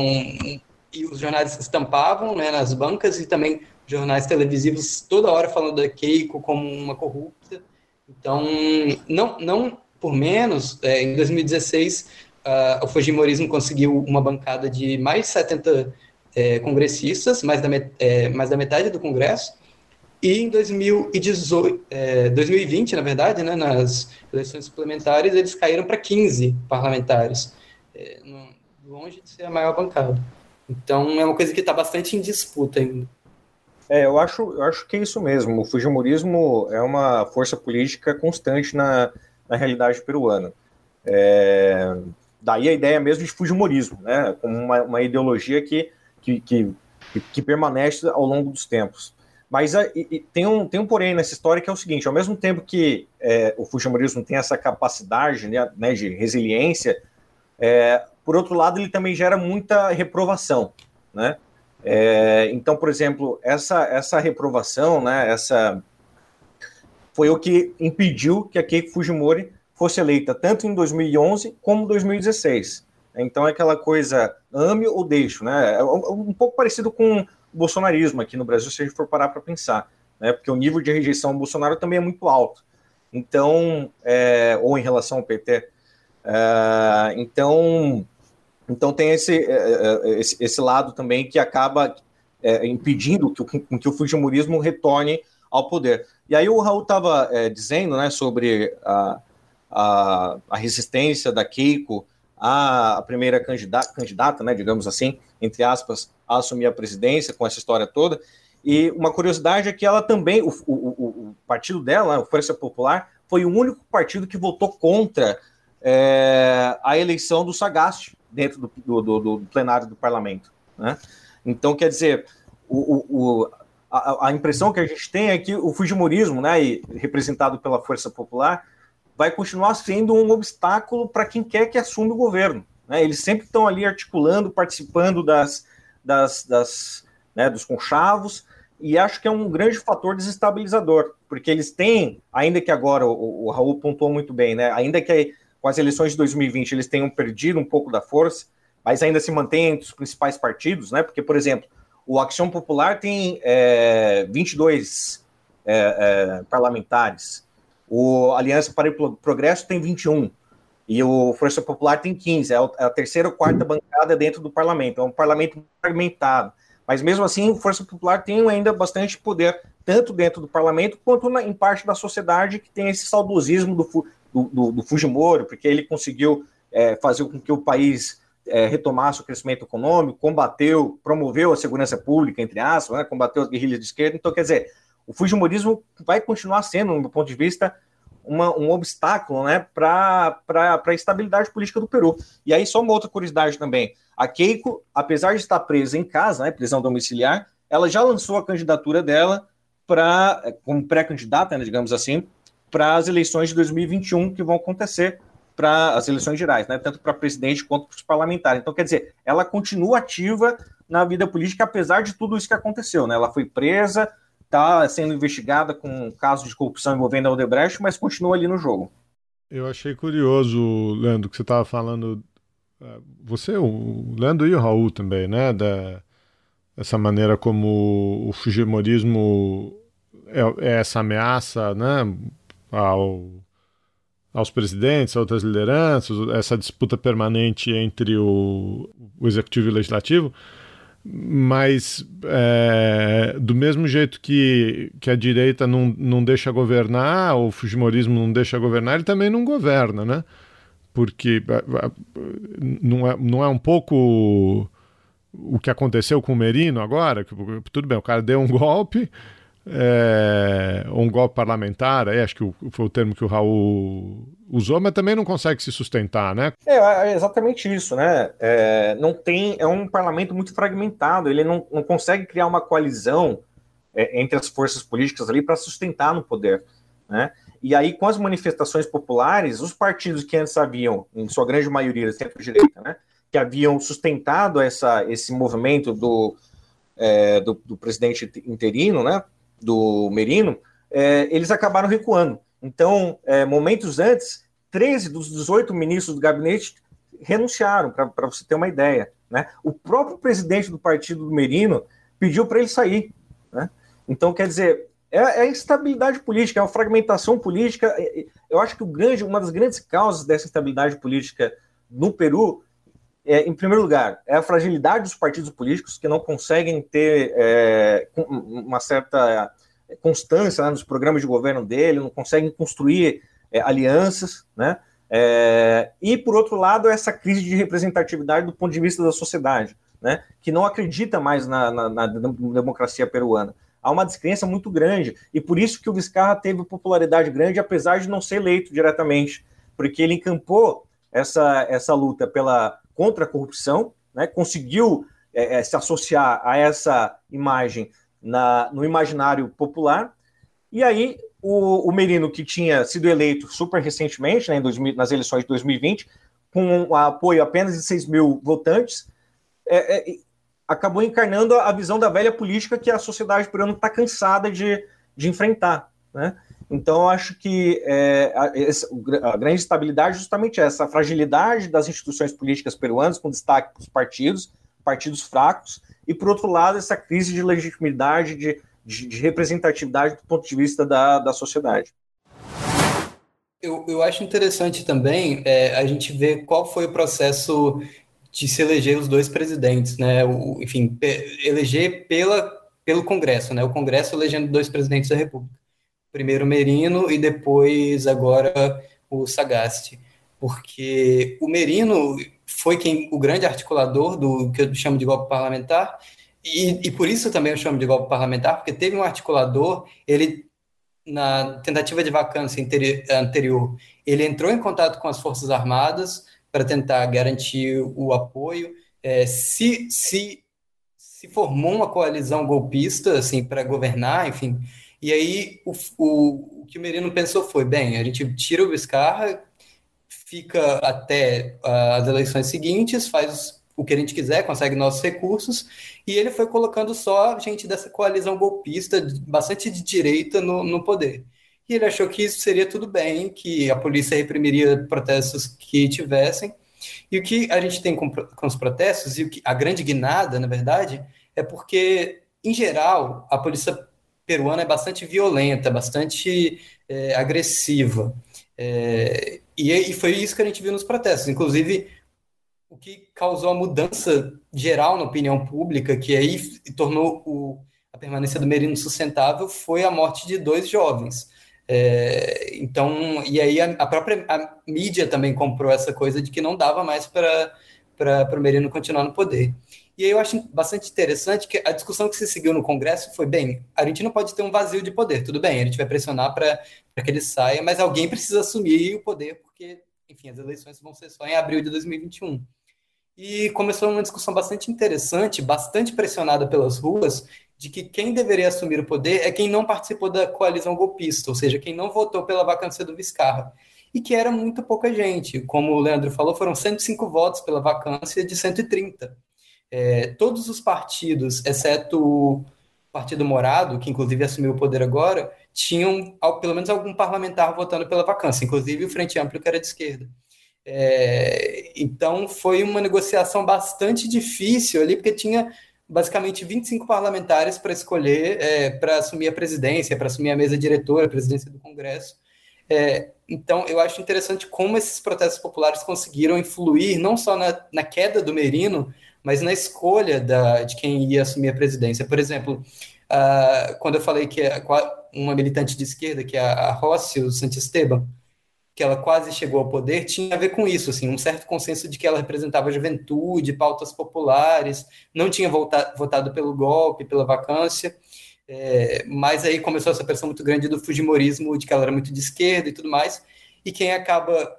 e os jornais estampavam né, nas bancas e também jornais televisivos toda hora falando da Keiko como uma corrupta. Então, não, não por menos, é, em 2016, uh, o Fujimorismo conseguiu uma bancada de mais de 70 é, congressistas, mais da, é, mais da metade do Congresso, e em 2018, é, 2020, na verdade, né, nas eleições suplementares, eles caíram para 15 parlamentares, é, longe de ser a maior bancada. Então, é uma coisa que está bastante em disputa ainda. É, eu acho, eu acho que é isso mesmo. O Fujimorismo é uma força política constante na, na realidade peruana. É, daí a ideia mesmo de Fujimorismo, né, como uma, uma ideologia que, que, que, que, permanece ao longo dos tempos. Mas a, e, tem, um, tem um porém nessa história que é o seguinte: ao mesmo tempo que é, o Fujimorismo tem essa capacidade né, né de resiliência, é, por outro lado, ele também gera muita reprovação, né? É, então, por exemplo, essa, essa reprovação, né, essa foi o que impediu que a Keiko Fujimori fosse eleita tanto em 2011 como 2016. Então é aquela coisa ame ou deixo, né? É um pouco parecido com o bolsonarismo aqui no Brasil, se a gente for parar para pensar, né? Porque o nível de rejeição ao Bolsonaro também é muito alto. Então, é, ou em relação ao PT. É, então, então tem esse, é, é, esse, esse, lado também que acaba é, impedindo que, que, o Fujimorismo retorne ao poder. E aí o Raul estava é, dizendo né, sobre a, a, a, resistência da Keiko à primeira candidata, candidata né, digamos assim, entre aspas, a assumir a presidência com essa história toda. E uma curiosidade é que ela também, o, o, o partido dela, o Força Popular, foi o único partido que votou contra é, a eleição do Sagasti dentro do, do, do, plenário do parlamento. Né? Então, quer dizer, o, o, a, a, impressão que a gente tem é que o Fujimorismo, né, representado pela Força Popular, vai continuar sendo um obstáculo para quem quer que assume o governo. Né? Eles sempre estão ali articulando, participando das, das, das né, dos conchavos, e acho que é um grande fator desestabilizador, porque eles têm, ainda que agora o, o Raul pontuou muito bem, né, ainda que com as eleições de 2020 eles tenham perdido um pouco da força, mas ainda se mantém entre os principais partidos, né? Porque, por exemplo, o Ação Popular tem é, 22 é, é, parlamentares, o Aliança para o Progresso tem 21, e o Força Popular tem 15, é, é a terceira ou quarta bancada dentro do parlamento, é um parlamento fragmentado. Mas mesmo assim, o Força Popular tem ainda bastante poder, tanto dentro do parlamento quanto na, em parte da sociedade que tem esse saudosismo do, do, do, do Fujimori, porque ele conseguiu é, fazer com que o país é, retomasse o crescimento econômico, combateu, promoveu a segurança pública, entre aspas, né, combateu as guerrilhas de esquerda. Então, quer dizer, o Fujimorismo vai continuar sendo, do ponto de vista, uma, um obstáculo né, para a estabilidade política do Peru. E aí, só uma outra curiosidade também. A Keiko, apesar de estar presa em casa, né, prisão domiciliar, ela já lançou a candidatura dela para como pré-candidata, né, digamos assim, para as eleições de 2021 que vão acontecer para as eleições gerais, né, tanto para presidente quanto para os parlamentares. Então, quer dizer, ela continua ativa na vida política, apesar de tudo isso que aconteceu. Né? Ela foi presa, está sendo investigada com um caso de corrupção envolvendo a Odebrecht, mas continua ali no jogo. Eu achei curioso, Leandro, que você estava falando. É, você, o Leandro e o Raul também, né? Da, maneira como o Fujimorismo é, é essa ameaça, né? ao, aos presidentes, a outras lideranças, essa disputa permanente entre o, o executivo e o legislativo, mas é, do mesmo jeito que, que a direita não, não deixa governar, o Fujimorismo não deixa governar, ele também não governa, né? Porque é, é, não é, não é um pouco o que aconteceu com o Merino agora? Tudo bem, o cara deu um <laughs> golpe, é, um golpe parlamentar, acho que foi o termo que o Raul usou, mas também não consegue se sustentar, né? É, é exatamente isso, né? É, não tem, é um parlamento muito fragmentado, ele não, não consegue criar uma coalizão é, entre as forças políticas ali para sustentar no poder, né? E aí, com as manifestações populares, os partidos que antes haviam, em sua grande maioria, centro-direita, né? Que haviam sustentado essa, esse movimento do, é, do, do presidente interino, né? Do Merino, é, eles acabaram recuando. Então, é, momentos antes, 13 dos 18 ministros do gabinete renunciaram, para você ter uma ideia. Né? O próprio presidente do partido do Merino pediu para ele sair. Né? Então, quer dizer, é, é, a instabilidade política, é a fragmentação política. É, é, eu acho que grande, uma das grandes causas dessa instabilidade política no Peru é, em primeiro lugar, é a fragilidade dos partidos políticos que não conseguem ter é, uma certa constância né, nos programas de governo dele, não conseguem construir é, alianças, né? É, e, por outro lado, essa crise de representatividade do ponto de vista da sociedade, né? que não acredita mais na, na, na democracia peruana. Há uma descrença muito grande, e por isso que o Vizcarra teve popularidade grande, apesar de não ser eleito diretamente, porque ele encampou essa, essa luta pela contra a corrupção, né, conseguiu é, é, se associar a essa imagem na, no imaginário popular. E aí, o, o Merino, que tinha sido eleito super recentemente, né, 2000, nas eleições de 2020, com apoio apenas de 6 mil votantes, é, é, acabou encarnando a visão da velha política que a sociedade peruana está cansada de, de enfrentar. Né? Então, eu acho que é, a, a, grande estabilidade é justamente essa, fragilidade das instituições políticas peruanas, com destaque para os partidos, partidos fracos, e, por outro lado, essa crise de legitimidade, de, de, de representatividade do ponto de vista da, da sociedade. Eu, eu acho interessante também é, a gente ver qual foi o processo de se eleger os dois presidentes, né? O, enfim, eleger pela, pelo Congresso, né? O Congresso elegendo dois presidentes da República primeiro Merino e depois agora o Sagasti, porque o Merino foi quem o grande articulador do que eu chamo de golpe parlamentar e, e por isso também eu chamo de golpe parlamentar, porque teve um articulador, ele na tentativa de vacância anterior, ele entrou em contato com as Forças Armadas para tentar garantir o apoio. É, se, se, se formou uma coalizão golpista assim, para governar, enfim, e aí o, o, o que o Merino pensou foi, bem, a gente tira o Vizcarra, fica até uh, as eleições seguintes, faz o que a gente quiser, consegue nossos recursos, e ele foi colocando só gente dessa coalizão golpista, bastante de direita, no, no poder. E e ele achou que isso seria tudo bem, que a polícia reprimiria protestos que tivessem. E o que a gente tem com, com os protestos, e o que, a grande guinada, na verdade, é porque, em geral, a polícia peruana é bastante violenta, bastante é, agressiva. É, e, e foi isso que a gente viu nos protestos. Inclusive, o que causou a mudança geral na opinião pública, que aí tornou o, a permanência do Merino sustentável, foi a morte de dois jovens. É, então, e aí a, a, própria a mídia também comprou essa coisa de que não dava mais para o Merino continuar no poder. E aí eu acho bastante interessante que a discussão que se seguiu no Congresso foi, bem, a gente não pode ter um vazio de poder, tudo bem, a gente vai pressionar para que ele saia, mas alguém precisa assumir o poder, porque, enfim, as eleições vão ser só em abril de 2021. E começou uma discussão bastante interessante, bastante pressionada pelas ruas, de que quem deveria assumir o poder é quem não participou da coalizão golpista, ou seja, quem não votou pela vacância do Viscarra. E que era muito pouca gente. Como o Leandro falou, foram 105 votos pela vacância de 130 é, todos os partidos, exceto o Partido Morado, que inclusive assumiu o poder agora, tinham pelo menos algum parlamentar votando pela vacância, inclusive o Frente Amplo, que era de esquerda. É, então foi uma negociação bastante difícil ali, porque tinha basicamente 25 parlamentares para escolher é, para assumir a presidência, para assumir a mesa diretora, a presidência do Congresso. É, então, eu acho interessante como esses protestos populares conseguiram influir não só na, na queda do Merino, mas na escolha da, de quem ia assumir a presidência. Por exemplo, uh, quando eu falei que uma militante de esquerda, que é a Rócio Santisteban, que ela quase chegou ao poder, tinha a ver com isso, assim, um certo consenso de que ela representava a juventude, pautas populares, não tinha votado, votado pelo golpe, pela vacância, é, mas aí começou essa pressão muito grande do fujimorismo, de que ela era muito de esquerda e tudo mais, e quem acaba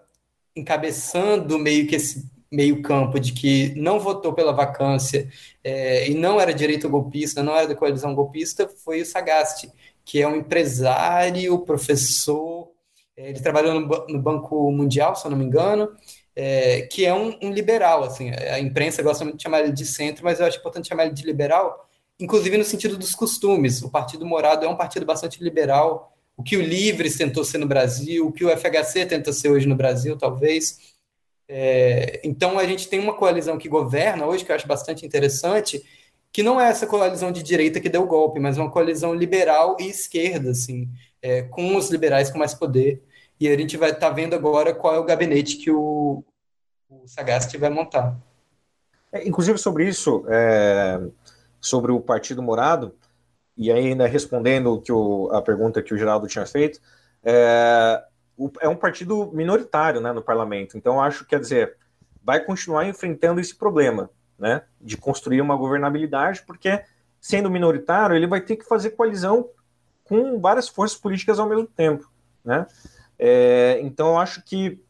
encabeçando meio que esse meio campo de que não votou pela vacância é, e não era direito golpista, não era da coalizão golpista, foi o Sagasti, que é um empresário, professor, é, ele trabalhou no, no, Banco Mundial, se eu não me engano, é, que é um, um, liberal, assim, a imprensa gosta muito de chamar ele de centro, mas eu acho importante chamar ele de liberal, inclusive no sentido dos costumes, o Partido Morado é um partido bastante liberal, o que o Livres tentou ser no Brasil, o que o FHC tenta ser hoje no Brasil, talvez, é, então a gente tem uma coalizão que governa hoje, que eu acho bastante interessante, que não é essa coalizão de direita que deu o golpe, mas uma coalizão liberal e esquerda, assim, é, com os liberais com mais poder. E a gente vai estar tá vendo agora qual é o gabinete que o, o Sagasti vai montar. É, inclusive sobre isso, é, sobre o Partido Morado, e ainda respondendo que o, a pergunta que o Geraldo tinha feito, é, um partido minoritário né, no parlamento. Então, acho, quer dizer, vai continuar enfrentando esse problema né, de construir uma governabilidade, porque, sendo minoritário, ele vai ter que fazer coalizão com várias forças políticas ao mesmo tempo. Né? É, então, acho que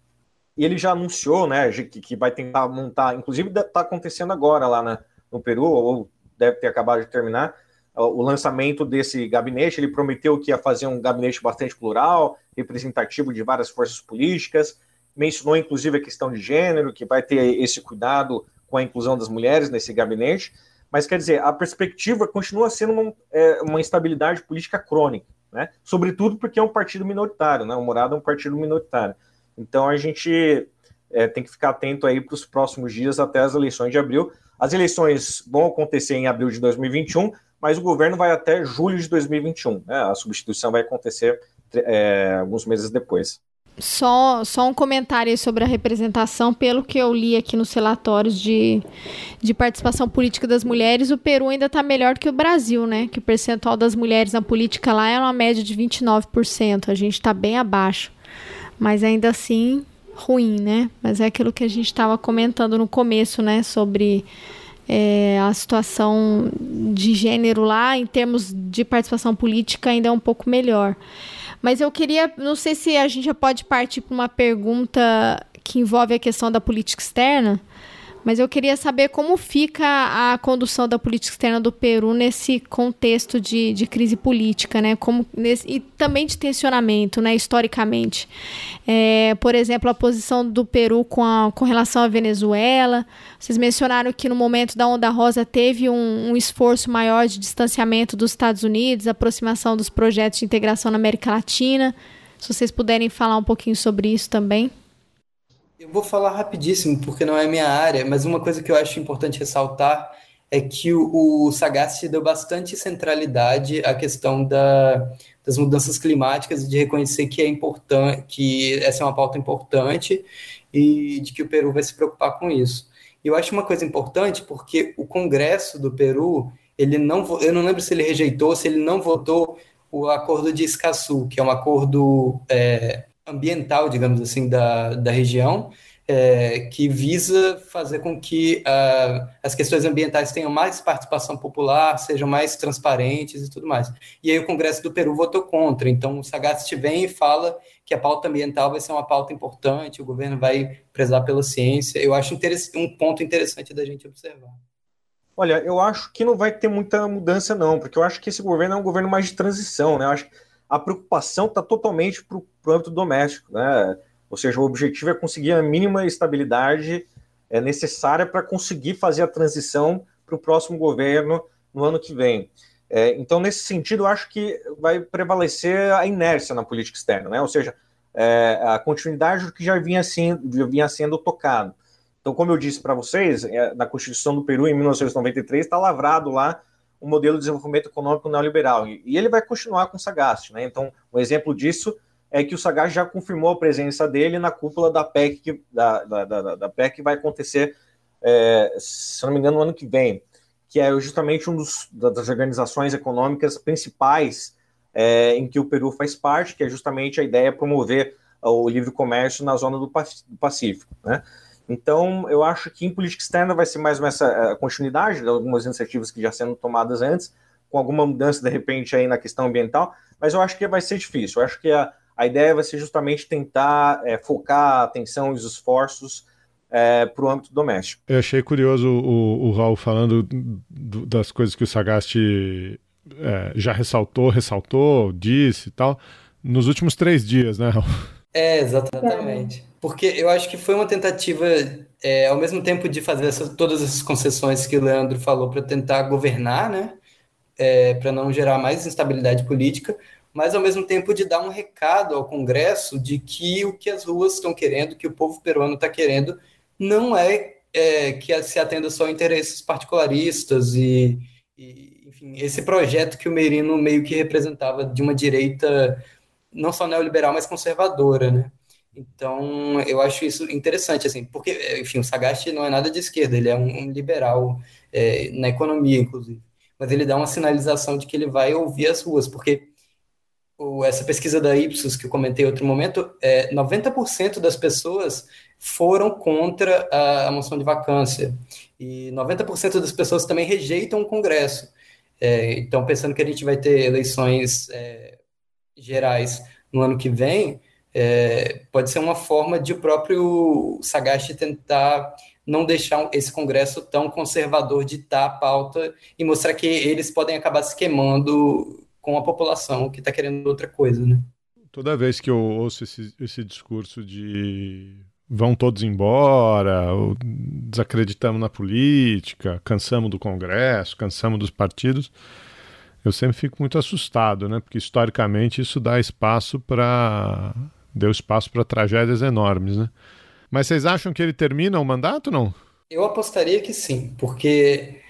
ele já anunciou né, que, que vai tentar montar, inclusive está acontecendo agora lá na, no Peru, ou deve ter acabado de terminar, o lançamento desse gabinete. Ele prometeu que ia fazer um gabinete bastante plural, representativo de várias forças políticas. Mencionou inclusive a questão de gênero, que vai ter esse cuidado com a inclusão das mulheres nesse gabinete. Mas quer dizer, a perspectiva continua sendo uma, é, uma instabilidade política crônica, né? Sobretudo porque é um partido minoritário, né? O Morado é um partido minoritário. Então a gente é, tem que ficar atento aí para os próximos dias até as eleições de abril. As eleições vão acontecer em abril de 2021, mas o governo vai até julho de 2021. Né? A substituição vai acontecer é, alguns meses depois. Só, só um comentário sobre a representação. Pelo que eu li aqui nos relatórios de, de participação política das mulheres, o Peru ainda está melhor que o Brasil, né? Que o percentual das mulheres na política lá é uma média de 29%. A gente está bem abaixo. Mas ainda assim, ruim, né? Mas é aquilo que a gente estava comentando no começo, né? Sobre é, a situação de gênero lá, em termos de participação política, ainda é um pouco melhor. Mas eu queria, não sei se a gente já pode partir para uma pergunta que envolve a questão da política externa, Mas eu queria saber como fica a condução da política externa do Peru nesse contexto de, de crise política, né? Como nesse, e também de tensionamento, né? Historicamente. É, por exemplo, a posição do Peru com, a, com relação à Venezuela. Vocês mencionaram que no momento da Onda Rosa teve um, um esforço maior de distanciamento dos Estados Unidos, aproximação dos projetos de integração na América Latina. Se vocês puderem falar um pouquinho sobre isso também. Eu vou falar rapidíssimo, porque não é minha área, mas uma coisa que eu acho importante ressaltar é que o, o Sagasti deu bastante centralidade à questão da, das mudanças climáticas e de reconhecer que é importante, que essa é uma pauta importante e de que o Peru vai se preocupar com isso. E eu acho uma coisa importante porque o Congresso do Peru, ele não, eu não lembro se ele rejeitou, se ele não votou o acordo de Escaçu, que é um acordo é, ambiental, digamos assim, da, da região, é, que visa fazer com que uh, as questões ambientais tenham mais participação popular, sejam mais transparentes e tudo mais. E aí o Congresso do Peru votou contra, então o Sagasti vem e fala que a pauta ambiental vai ser uma pauta importante, o governo vai prezar pela ciência. Eu acho um ponto interessante da gente observar. Olha, eu acho que não vai ter muita mudança, não, porque eu acho que esse governo é um governo mais de transição, né? Eu acho que a preocupação está totalmente para o âmbito doméstico, né? Ou seja, o objetivo é conseguir a mínima estabilidade é, necessária para conseguir fazer a transição para o próximo governo no ano que vem. É, então, nesse sentido, eu acho que vai prevalecer a inércia na política externa, né? Ou seja, é, a continuidade do que já vinha, assim, já vinha sendo tocado. Então, como eu disse para vocês, é, na Constituição do Peru, em 1993, está lavrado lá um modelo de desenvolvimento econômico neoliberal. E, ele vai continuar com o. Né? Então, um exemplo disso é que o Sagasti já confirmou a presença dele na cúpula da PEC, que, da, da, da, da PEC que vai acontecer, é, se não me engano, no ano que vem, que é justamente uma das organizações econômicas principais é, em que o Peru faz parte, que é justamente a ideia de promover o livre comércio na zona do Pacífico. Né? Então, eu acho que em política externa vai ser mais essa eh, continuidade de algumas iniciativas que já sendo tomadas antes, com alguma mudança de repente aí na questão ambiental, mas eu acho que vai ser difícil. Eu acho que a, a ideia vai ser justamente tentar é, focar a atenção e os esforços é, para o âmbito doméstico. Eu achei curioso o, o Raul falando do, das coisas que o Sagasti é, já ressaltou, ressaltou, disse e tal, nos últimos três dias, né, Raul? É, exatamente porque eu acho que foi uma tentativa, é, ao mesmo tempo de fazer todas essas concessões que o Leandro falou para tentar governar, né, é, para não gerar mais instabilidade política, mas ao mesmo tempo de dar um recado ao Congresso de que o que as ruas estão querendo, que o povo peruano está querendo, não é, é, que se atenda só a interesses particularistas e, e, enfim, esse projeto que o Merino meio que representava de uma direita não só neoliberal, mas conservadora, né? Então, eu acho isso interessante, assim, porque, enfim, o Sagasti não é nada de esquerda, ele é um, liberal é, na economia, inclusive. Mas ele dá uma sinalização de que ele vai ouvir as ruas, porque essa pesquisa da Ipsos, que eu comentei em outro momento, é, 90% das pessoas foram contra a, a, moção de vacância, e 90% das pessoas também rejeitam o Congresso. É, então, pensando que a gente vai ter eleições é, gerais no ano que vem, é, pode ser uma forma de o próprio Sagasti tentar não deixar esse Congresso tão conservador ditar a pauta e mostrar que eles podem acabar se queimando com a população que está querendo outra coisa, né? Toda vez que eu ouço esse, esse discurso de vão todos embora, desacreditamos na política, cansamos do Congresso, cansamos dos partidos, eu sempre fico muito assustado, né? Porque historicamente isso dá espaço para deu espaço para tragédias enormes, né? Mas vocês acham que ele termina o mandato não? Eu apostaria que sim, porque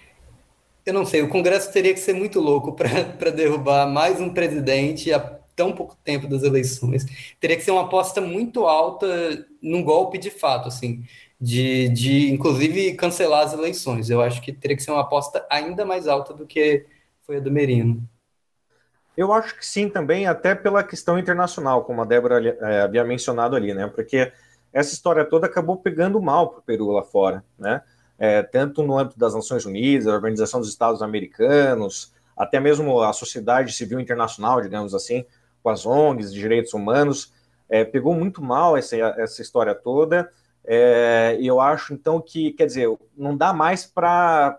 eu não sei, o Congresso teria que ser muito louco para <laughs> derrubar mais um presidente há tão pouco tempo das eleições. Teria que ser uma aposta muito alta num golpe de fato, assim, de, de inclusive cancelar as eleições. Eu acho que teria que ser uma aposta ainda mais alta do que foi a do Merino. Eu acho que sim também, até pela questão internacional, como a Débora é, havia mencionado ali, né? Porque essa história toda acabou pegando mal para o Peru lá fora, né? É, tanto no âmbito das Nações Unidas, a Organização dos Estados Americanos, até mesmo a sociedade civil internacional, digamos assim, com as ONGs de direitos humanos, é, pegou muito mal essa, essa história toda, É, e eu acho, então, que, quer dizer, não dá mais para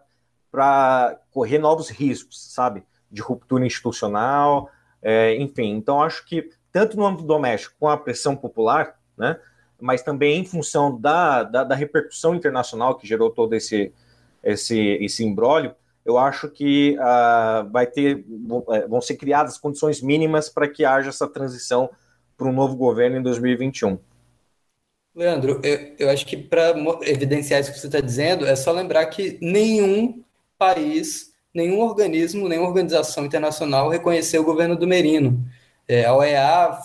correr novos riscos, sabe? De ruptura institucional, é, enfim. Então, acho que, tanto no âmbito doméstico, com a pressão popular, né? Mas também em função da, da, da repercussão internacional que gerou todo esse, esse, esse imbróglio, eu acho que uh, vai ter, é, vão ser criadas condições mínimas para que haja essa transição para um novo governo em 2021. Leandro, eu, eu acho que para evidenciar isso que você está dizendo, é só lembrar que nenhum país, nenhum organismo, nenhuma organização internacional reconheceu o governo do Merino. É, a OEA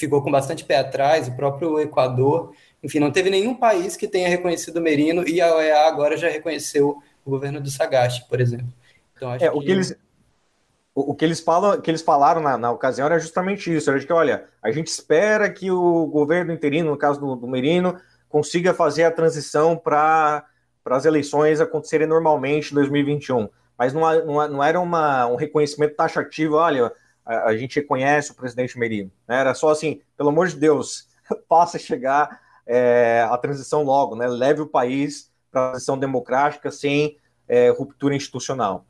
ficou com bastante pé atrás, o próprio Equador, enfim, não teve nenhum país que tenha reconhecido o Merino e a OEA agora já reconheceu o governo do Sagaste, por exemplo. Então, é, o que eles o, que eles falam, que eles falaram na, na ocasião era justamente isso, era de que, olha, a gente espera que o governo interino, no caso do, do Merino, consiga fazer a transição para as eleições acontecerem normalmente em 2021. Mas não, não, não era uma, um reconhecimento taxativo, olha, a, a gente reconhece o presidente Merino. Né? Era só assim, pelo amor de Deus, <laughs> faça chegar é, a transição logo, né? leve o país para a transição democrática sem é, ruptura institucional.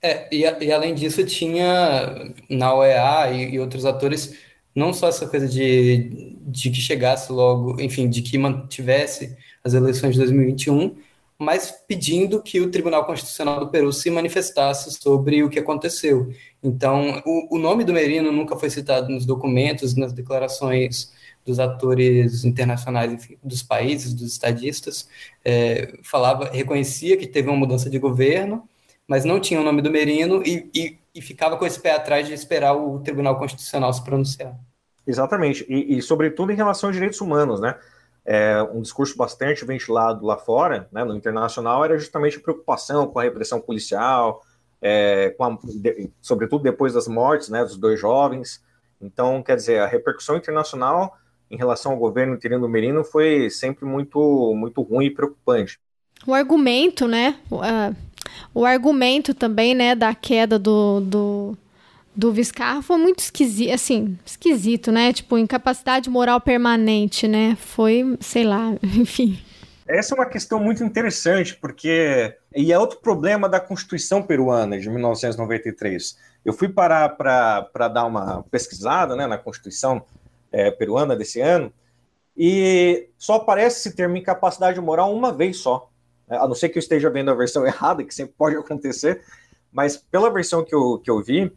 É, e, e, além disso, tinha na OEA e, e, outros atores, não só essa coisa de, de que chegasse logo, enfim, de que mantivesse as eleições de 2021, mas pedindo que o Tribunal Constitucional do Peru se manifestasse sobre o que aconteceu. Então, o, o nome do Merino nunca foi citado nos documentos, nas declarações dos atores internacionais, enfim, dos países, dos estadistas, é, falava, reconhecia que teve uma mudança de governo, mas não tinha o nome do Merino e, e, e, ficava com esse pé atrás de esperar o Tribunal Constitucional se pronunciar. Exatamente, e, e sobretudo em relação aos direitos humanos, né? É, um discurso bastante ventilado lá fora, né, no internacional, era justamente a preocupação com a repressão policial, é, a, de, sobretudo depois das mortes né, dos dois jovens. Então, quer dizer, a repercussão internacional em relação ao governo interino do Merino foi sempre muito, muito ruim e preocupante. O argumento, né? Uh, o argumento também, né, da queda do, do, do Viscarra foi muito esquisito, assim, esquisito, né? Tipo, incapacidade moral permanente, né? Foi, sei lá, <laughs> enfim. Essa é uma questão muito interessante, porque. E é outro problema da Constituição peruana de 1993. Eu fui parar para dar uma pesquisada né, na Constituição é, peruana desse ano, e só aparece esse termo incapacidade moral uma vez só. É, a não ser que eu esteja vendo a versão <laughs> errada, que sempre pode acontecer, mas pela versão que eu, que eu vi,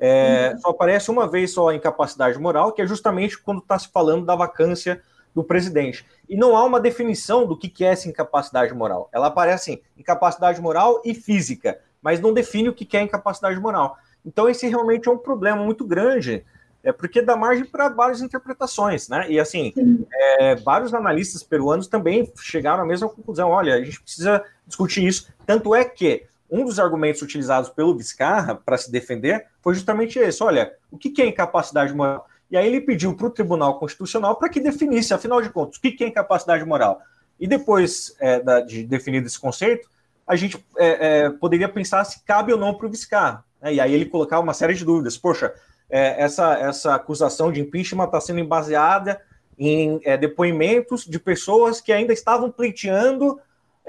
é, uhum. só aparece uma vez só a incapacidade moral, que é justamente quando está se falando da vacância do presidente. E não há uma definição do que, que é essa incapacidade moral. Ela aparece assim, incapacidade moral e física, mas não define o que, que é incapacidade moral. Então esse realmente é um problema muito grande é porque dá margem para várias interpretações, né? E assim, é, vários analistas peruanos também chegaram à mesma conclusão. Olha, a gente precisa discutir isso. Tanto é que um dos argumentos utilizados pelo Vizcarra para se defender foi justamente esse: olha, o que é incapacidade moral? E aí ele pediu para o Tribunal Constitucional para que definisse, afinal de contas, o que é incapacidade moral. E depois é, de definido esse conceito, a gente é, é poderia pensar se cabe ou não para o Vizcarra. Né? E aí ele colocava uma série de dúvidas. Poxa, é, essa, essa acusação de impeachment está sendo baseada em é, depoimentos de pessoas que ainda estavam pleiteando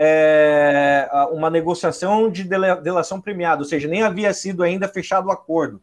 é, uma negociação de delação premiada, ou seja, nem havia sido ainda fechado o acordo,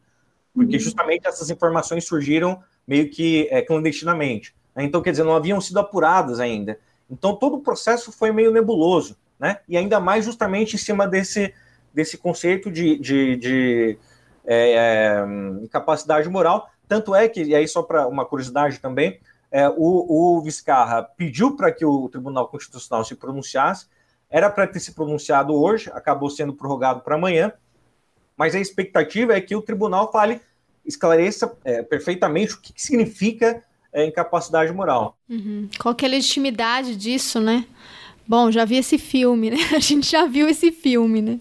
porque uhum. justamente essas informações surgiram meio que é, clandestinamente. Né? Então, quer dizer, não haviam sido apuradas ainda. Então, todo o processo foi meio nebuloso, né? E ainda mais justamente em cima desse, desse conceito de, de, de é, é, incapacidade moral. Tanto é que, e aí só para uma curiosidade também, é, o, o Vizcarra pediu para que o Tribunal Constitucional se pronunciasse, era para ter se pronunciado hoje, acabou sendo prorrogado para amanhã, mas a expectativa é que o tribunal fale, esclareça é, perfeitamente o que, que significa é, incapacidade moral. Uhum. Qual que é a legitimidade disso, né? Bom, já vi esse filme, né? <laughs> A gente já viu esse filme, né?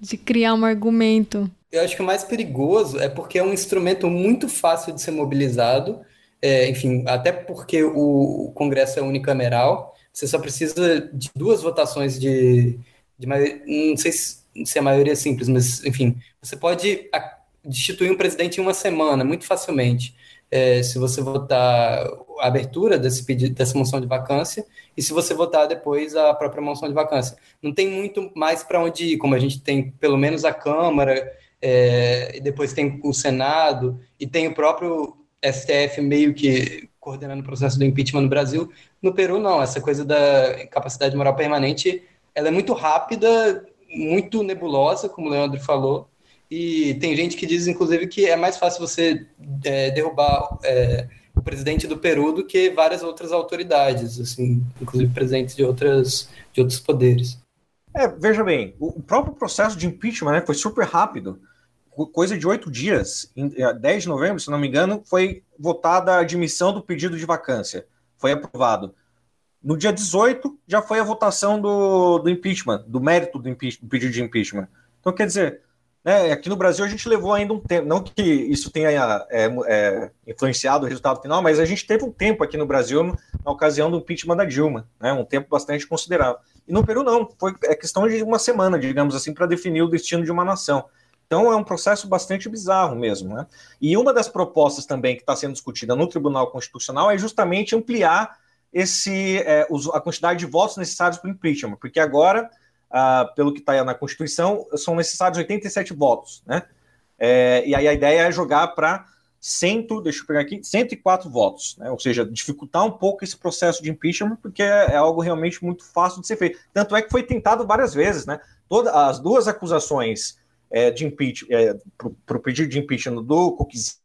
De criar um argumento. Eu acho que o mais perigoso é porque é um instrumento muito fácil de ser mobilizado, é, enfim, até porque o Congresso é unicameral, você só precisa de duas votações de, de não sei se, é a maioria simples, mas enfim, você pode destituir um presidente em uma semana, muito facilmente. é, se você votar a abertura desse pedido, dessa moção de vacância e se você votar depois a própria moção de vacância. Não tem muito mais para onde ir, como a gente tem pelo menos a Câmara, é, e depois tem o Senado, e tem o próprio STF meio que coordenando o processo do impeachment no Brasil. No Peru, não. Essa coisa da capacidade moral permanente, ela é muito rápida, muito nebulosa, como o Leandro falou, e tem gente que diz, inclusive, que é mais fácil você é, derrubar é, o presidente do Peru do que várias outras autoridades, assim, inclusive presidentes de, outras, de outros poderes. É, veja bem, o próprio processo de impeachment né, foi super rápido. Coisa de oito dias, em 10 é, de novembro, se não me engano, foi votada a admissão do pedido de vacância. Foi aprovado. No dia 18, já foi a votação do, do impeachment, do mérito do, do pedido de impeachment. Então, quer dizer, né, aqui no Brasil a gente levou ainda um tempo, não que isso tenha é, é, influenciado o resultado final, mas a gente teve um tempo aqui no Brasil na ocasião do impeachment da Dilma, né, um tempo bastante considerável. E no Peru não, foi é questão de uma semana, digamos assim, para definir o destino de uma nação. Então é um processo bastante bizarro mesmo. Né? E uma das propostas também que está sendo discutida no Tribunal Constitucional é justamente ampliar esse, é, a quantidade de votos necessários para o impeachment, porque agora uh, pelo que está na Constituição, são necessários 87 votos, né? É, e aí a ideia é jogar para 100, deixa eu pegar aqui, 104 votos, né? ou seja, dificultar um pouco esse processo de impeachment, porque é, é algo realmente muito fácil de ser feito. Tanto é que foi tentado várias vezes, né? Todas as duas acusações é, de impeachment, é, para o pedido de impeachment do Coquizzi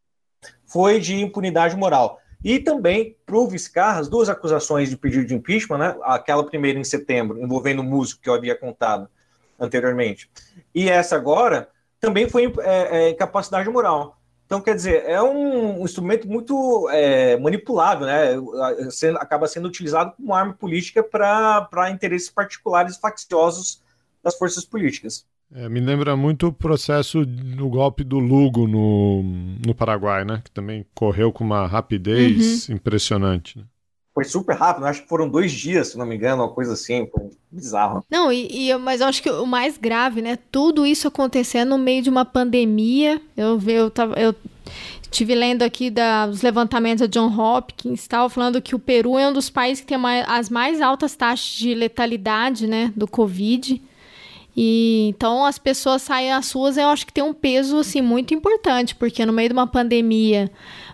foi de impunidade moral. E também para o Vizcarra, as duas acusações de pedido de impeachment, né? aquela primeira em setembro, envolvendo o músico que eu havia contado anteriormente, e essa agora, também foi é, é, incapacidade moral. Então, quer dizer, é um, instrumento muito é, manipulado, né? Sendo, acaba sendo utilizado como arma política para interesses particulares facciosos das forças políticas. É, me lembra muito o processo do golpe do Lugo no, no Paraguai, né? Que também correu com uma rapidez uhum. impressionante. Né? Foi super rápido, acho que foram dois dias, se não me engano, uma coisa assim, foi bizarro. Não, e, e, mas eu acho que o mais grave, né? Tudo isso acontecendo no meio de uma pandemia. Eu, eu, tava, eu tive lendo aqui da, dos levantamentos da John Hopkins, tal, falando que o Peru é um dos países que tem mais, as mais altas taxas de letalidade, né, do Covid. E então as pessoas saem às ruas, eu acho que tem um peso assim muito importante, porque no meio de uma pandemia,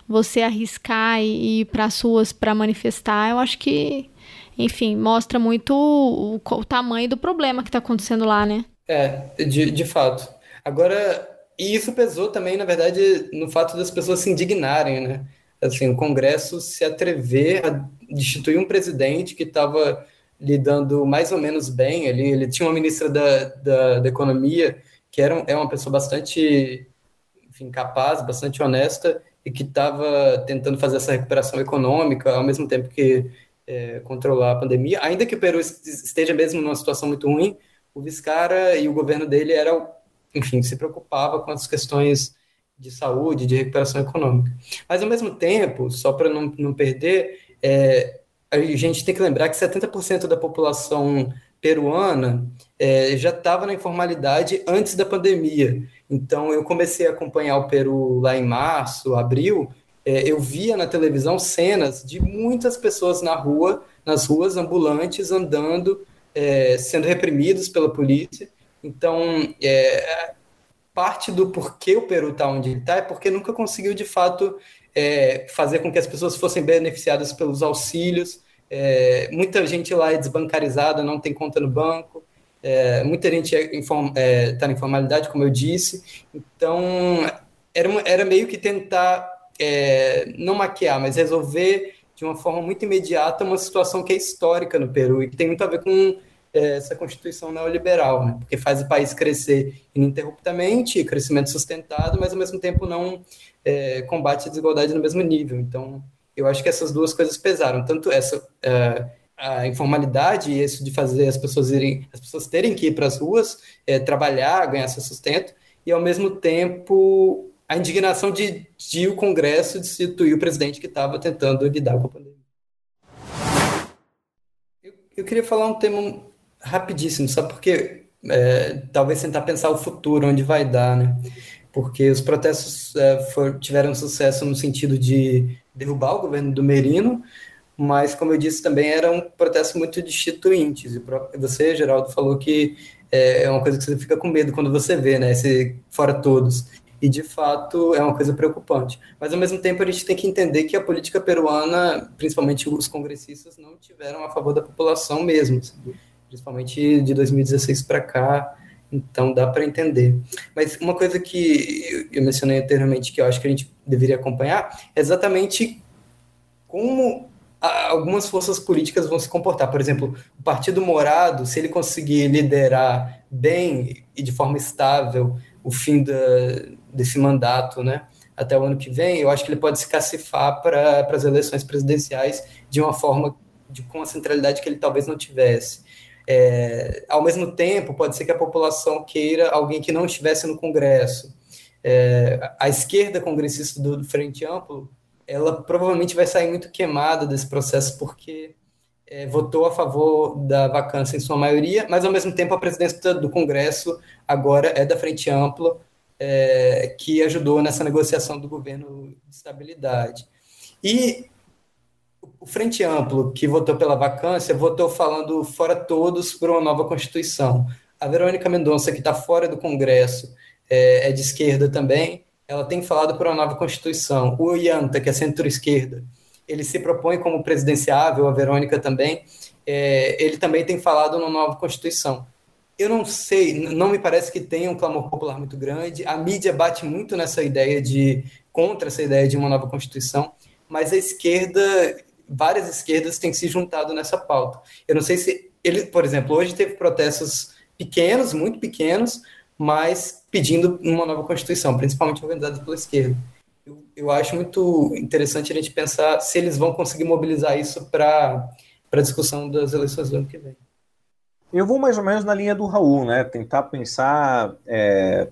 você arriscar e ir para as ruas para manifestar, eu acho que, enfim, mostra muito o, o tamanho do problema que está acontecendo lá, né? É, de, de fato. Agora, e isso pesou também, na verdade, no fato das pessoas se indignarem, né? Assim, o Congresso se atrever a destituir um presidente que estava lidando mais ou menos bem. Ele, ele tinha uma ministra da, da, da Economia que era, é uma pessoa bastante enfim, capaz, bastante honesta e que estava tentando fazer essa recuperação econômica ao mesmo tempo que é, controlar a pandemia. Ainda que o Peru esteja mesmo numa situação muito ruim, o Viscara e o governo dele era, enfim, se preocupava com as questões de saúde, de recuperação econômica. Mas ao mesmo tempo, só para não, não perder, é, a gente tem que lembrar que 70% da população peruana é, já estava na informalidade antes da pandemia. Então, eu comecei a acompanhar o Peru lá em março, abril. É, eu via na televisão cenas de muitas pessoas na rua, nas ruas ambulantes, andando, é, sendo reprimidos pela polícia. Então, é, parte do porquê o Peru está onde está é porque nunca conseguiu, de fato, é, fazer com que as pessoas fossem beneficiadas pelos auxílios. É, muita gente lá é desbancarizada, não tem conta no banco. É, muita gente está é, é tá na informalidade, como eu disse. Então, era, era meio que tentar, é, não maquiar, mas resolver de uma forma muito imediata uma situação que é histórica no Peru e que tem muito a ver com é, essa constituição neoliberal, né? porque faz o país crescer ininterruptamente, crescimento sustentado, mas ao mesmo tempo não é, combate a desigualdade no mesmo nível. Então, eu acho que essas duas coisas pesaram, tanto essa é, a informalidade e isso de fazer as pessoas irem, as pessoas terem que ir para as ruas, é, trabalhar, ganhar seu sustento, e ao mesmo tempo a indignação de, de o Congresso destituir o presidente que estava tentando lidar com a pandemia. Eu, eu queria falar um tema rapidíssimo, só porque é, talvez tentar pensar o futuro, onde vai dar, né? porque os protestos é, for, tiveram sucesso no sentido de derrubar o governo do Merino, mas, como eu disse, também era um protesto muito destituintes. E você, Geraldo, falou que é, é uma coisa que você fica com medo quando você vê, né? Esse fora todos. E, de fato, é uma coisa preocupante. Mas, ao mesmo tempo, a gente tem que entender que a política peruana, principalmente os congressistas, não tiveram a favor da população mesmo, principalmente de 2016 para cá. Então, dá para entender. Mas uma coisa que eu mencionei anteriormente que eu acho que a gente deveria acompanhar é exatamente como algumas forças políticas vão se comportar. Por exemplo, o Partido Morado, se ele conseguir liderar bem e de forma estável o fim da, desse mandato, né, até o ano que vem, eu acho que ele pode se cacifar para as eleições presidenciais de uma forma de, com a centralidade que ele talvez não tivesse. É, ao mesmo tempo, pode ser que a população queira alguém que não estivesse no Congresso. É, a esquerda congressista do, do Frente Amplo ela provavelmente vai sair muito queimada desse processo porque é, votou a favor da vacância em sua maioria, mas ao mesmo tempo a presidência do Congresso agora é da Frente Ampla, é, que ajudou nessa negociação do governo de estabilidade. E o Frente Amplo, que votou pela vacância, votou falando fora todos por uma nova Constituição. A Verônica Mendonça, que está fora do Congresso, é, é de esquerda também, ela tem falado por uma nova Constituição. O Ianta, que é centro-esquerda, ele se propõe como presidenciável, a Verônica também, é, ele também tem falado numa nova Constituição. Eu não sei, não me parece que tenha um clamor popular muito grande. A mídia bate muito nessa ideia de contra essa ideia de uma nova Constituição, mas a esquerda, várias esquerdas têm se juntado nessa pauta. Eu não sei se ele, por exemplo, hoje teve protestos pequenos, muito pequenos, mas pedindo uma nova Constituição, principalmente organizada pela esquerda. Eu, eu acho muito interessante a gente pensar se eles vão conseguir mobilizar isso para a discussão das eleições do ano que vem. Eu vou mais ou menos na linha do Raul, né? Tentar pensar é,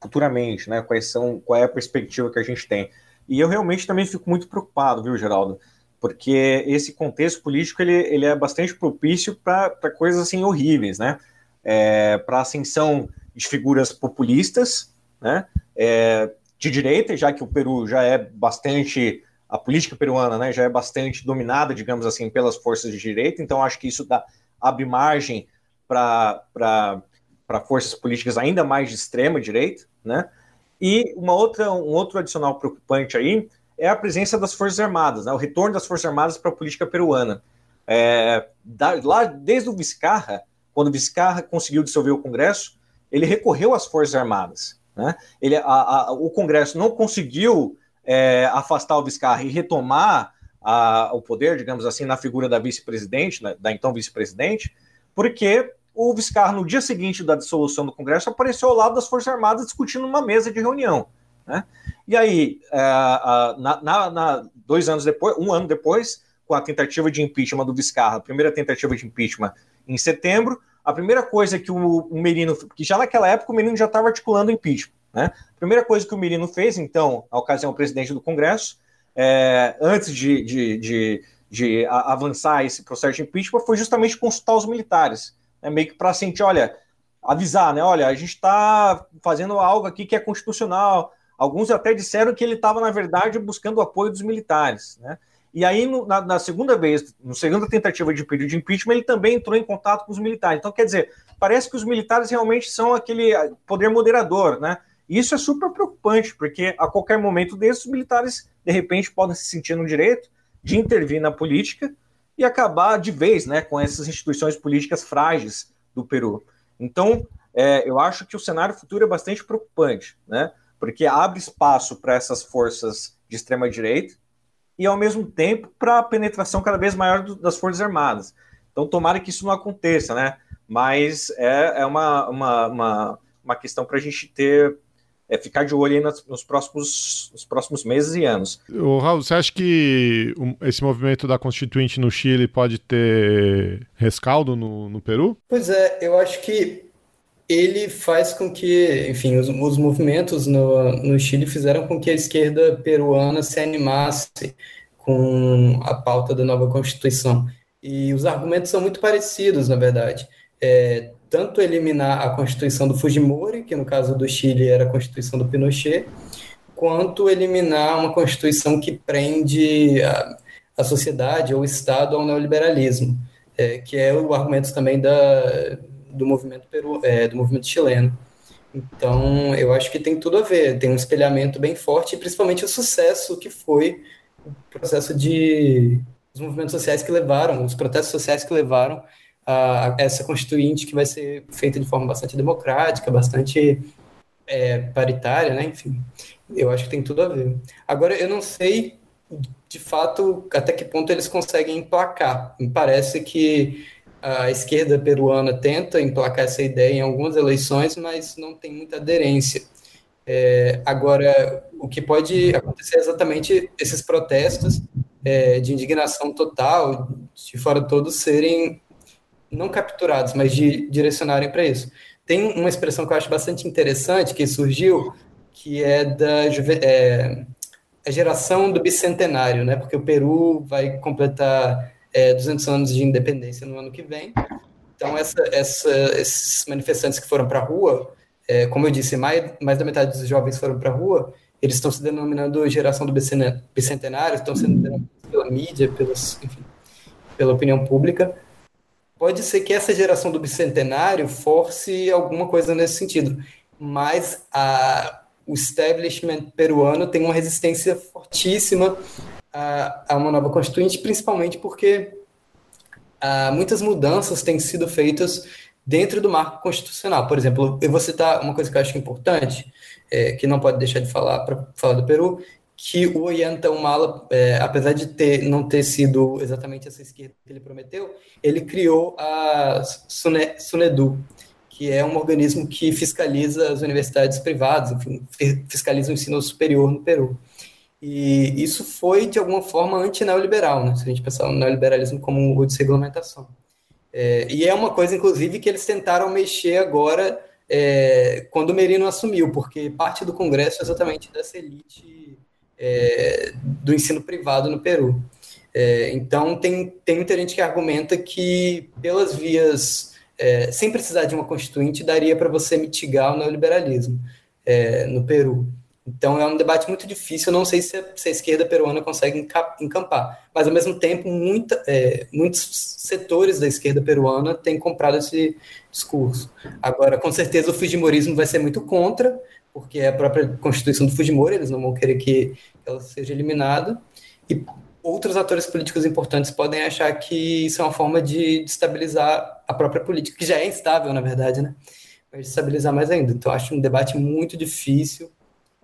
futuramente, né? Quais são, qual é a perspectiva que a gente tem. E eu realmente também fico muito preocupado, viu, Geraldo? Porque esse contexto político ele, ele é bastante propício para coisas assim horríveis, né? É, para ascensão de figuras populistas, né, é, de direita, já que o Peru já é bastante, a política peruana né, já é bastante dominada, digamos assim, pelas forças de direita, então acho que isso dá, abre margem para forças políticas ainda mais de extrema direita, né, e uma outra, um outro adicional preocupante aí é a presença das Forças Armadas, né, o retorno das Forças Armadas para a política peruana. É, da, lá desde o Vizcarra, quando o Vizcarra conseguiu dissolver o Congresso, ele recorreu às Forças Armadas. Né? Ele, a, a, o Congresso não conseguiu é, afastar o Vizcarra e retomar a, o poder, digamos assim, na figura da vice-presidente, da, da, então vice-presidente, porque o Vizcarra, no dia seguinte da dissolução do Congresso, apareceu ao lado das Forças Armadas discutindo uma mesa de reunião. Né? E aí, é, na, na, na, dois anos depois, um ano depois, com a tentativa de impeachment do Vizcarra, a primeira tentativa de impeachment em setembro, a primeira coisa que o, o Merino, que já naquela época o Merino já estava articulando impeachment, né? A primeira coisa que o Merino fez, então, na ocasião, presidente do Congresso, é, antes de, de, de, de avançar esse processo de impeachment, foi justamente consultar os militares, né? meio que para sentir, olha, avisar, né? Olha, a gente está fazendo algo aqui que é constitucional. Alguns até disseram que ele estava, na verdade, buscando o apoio dos militares, né? E aí, no, na, na, segunda vez, na segunda tentativa de pedido de impeachment, ele também entrou em contato com os militares. Então, quer dizer, parece que os militares realmente são aquele ah, poder moderador, né? E isso é super preocupante, porque a qualquer momento desses, os militares, de repente, podem se sentir no direito de intervir na política e acabar de vez né, com essas instituições políticas frágeis do Peru. Então, é, eu acho que o cenário futuro é bastante preocupante, né? Porque abre espaço para essas forças de extrema-direita, e, ao mesmo tempo, para a penetração cada vez maior do, das Forças Armadas. Então, tomara que isso não aconteça, né? Mas é, é uma, uma, uma, uma questão para a gente ter é ficar de olho aí nos, nos, próximos, nos próximos meses e anos. O Raul, você acha que esse movimento da Constituinte no Chile pode ter rescaldo no, no Peru? Pois é, eu acho que ele faz com que, enfim, os, os movimentos no, no Chile fizeram com que a esquerda peruana se animasse com a pauta da nova Constituição. E os argumentos são muito parecidos, na verdade. É, tanto eliminar a Constituição do Fujimori, que no caso do Chile era a Constituição do Pinochet, quanto eliminar uma Constituição que prende a, a sociedade ou o Estado ao neoliberalismo, é, que é o argumento também da, do movimento peru, é, do movimento chileno. Então, eu acho que tem tudo a ver, tem um espelhamento bem forte, principalmente o sucesso que foi o processo de os movimentos sociais que levaram, os protestos sociais que levaram a, essa constituinte que vai ser feita de forma bastante democrática, bastante é, paritária, né? Enfim, eu acho que tem tudo a ver. Agora, eu não sei de fato até que ponto eles conseguem emplacar. Me parece que a esquerda peruana tenta emplacar essa ideia em algumas eleições, mas não tem muita aderência. É, agora, o que pode acontecer é exatamente esses protestos é, de indignação total, de fora todos serem não capturados, mas de direcionarem para isso. Tem uma expressão que eu acho bastante interessante que surgiu, que é da é, a geração do bicentenário, né? Porque o Peru vai completar é, 200 anos de independência no ano que vem. Então, essa, essa, esses manifestantes que foram para a rua, é, como eu disse, mais, mais da metade dos jovens foram para a rua, eles estão se denominando geração do bicentenário, estão sendo denominados pela mídia, enfim, pela opinião pública. Pode ser que essa geração do bicentenário force alguma coisa nesse sentido, mas a, o establishment peruano tem uma resistência fortíssima a, a uma nova constituinte, principalmente porque a, muitas mudanças têm sido feitas dentro do marco constitucional. Por exemplo, eu vou citar uma coisa que eu acho importante, é, que não pode deixar de falar para falar do Peru, que o Ollanta Humala, é, apesar de ter, não ter sido exatamente essa esquerda que ele prometeu, ele criou a Sune, Sunedu, que é um organismo que fiscaliza as universidades privadas, enfim, fiscaliza o ensino superior no Peru. E isso foi, de alguma forma, anti-neoliberal, né? se a gente pensar no neoliberalismo como o desregulamentação. É, e é uma coisa, inclusive, que eles tentaram mexer agora é, quando o Merino assumiu, porque parte do Congresso é exatamente dessa elite é, do ensino privado no Peru. É, então, tem, tem muita gente que argumenta que, pelas vias, é, sem precisar de uma constituinte, daria para você mitigar o neoliberalismo é, no Peru. Então, é um debate muito difícil. Eu não sei se a, se a esquerda peruana consegue encampar, mas, ao mesmo tempo, muita, é, muitos setores da esquerda peruana têm comprado esse discurso. Agora, com certeza, o Fujimorismo vai ser muito contra, porque é a própria Constituição do Fujimori, eles não vão querer que ela seja eliminada, e outros atores políticos importantes podem achar que isso é uma forma de destabilizar a própria política, que já é instável, na verdade, né? Mas destabilizar mais ainda. Então, acho um debate muito difícil.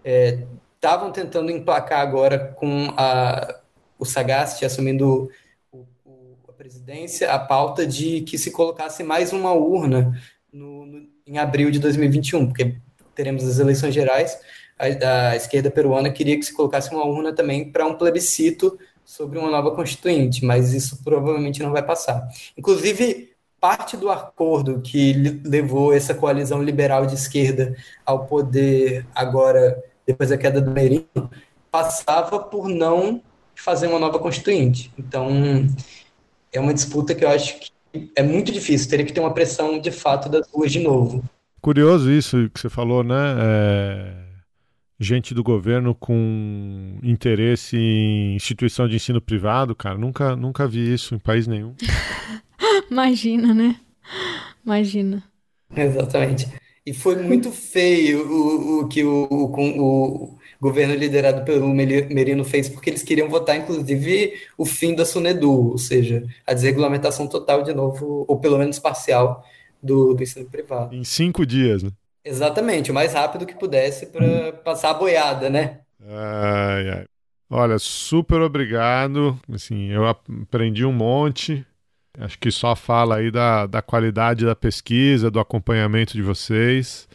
Estavam é, tentando emplacar agora com a, o Sagasti assumindo o, o, a presidência, a pauta de que se colocasse mais uma urna no, no, em abril de 2021, porque teremos as eleições gerais, a, a esquerda peruana queria que se colocasse uma urna também para um plebiscito sobre uma nova constituinte, mas isso provavelmente não vai passar. Inclusive, parte do acordo que levou essa coalizão liberal de esquerda ao poder agora, depois da queda do Merino, passava por não fazer uma nova constituinte. Então, é uma disputa que eu acho que é muito difícil, teria que ter uma pressão de fato das ruas de novo. Curioso isso que você falou, né? É... Gente do governo com interesse em instituição de ensino privado, cara, nunca, nunca vi isso em país nenhum. <laughs> Imagina, né? Imagina. Exatamente. E foi muito <laughs> feio o, o que o, o, o, governo liderado pelo Merino fez, porque eles queriam votar, inclusive, o fim da Sunedu, ou seja, a desregulamentação total de novo, ou pelo menos parcial, do, do ensino privado. Em cinco dias, né? Exatamente, o mais rápido que pudesse para passar a boiada, né? Ai, ai. Olha, super obrigado. Assim, eu aprendi um monte. Acho que só fala aí da, da qualidade da pesquisa, do acompanhamento de vocês.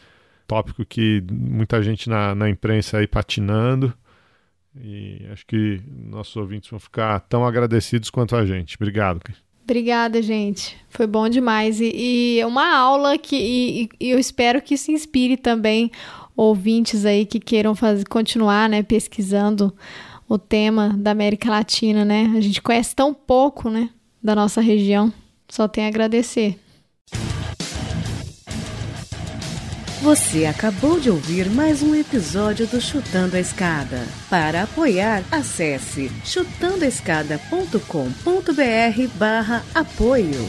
Tópico que muita gente na, na imprensa aí patinando. E acho que nossos ouvintes vão ficar tão agradecidos quanto a gente. Obrigado. Obrigada, gente. Foi bom demais. E, é uma aula que e, e eu espero que se inspire também ouvintes aí que queiram fazer, continuar né, pesquisando o tema da América Latina, né? A gente conhece tão pouco, né, da nossa região. Só tem a agradecer. Você acabou de ouvir mais um episódio do Chutando a Escada. Para apoiar, acesse chutandoescada.com.br barra apoio.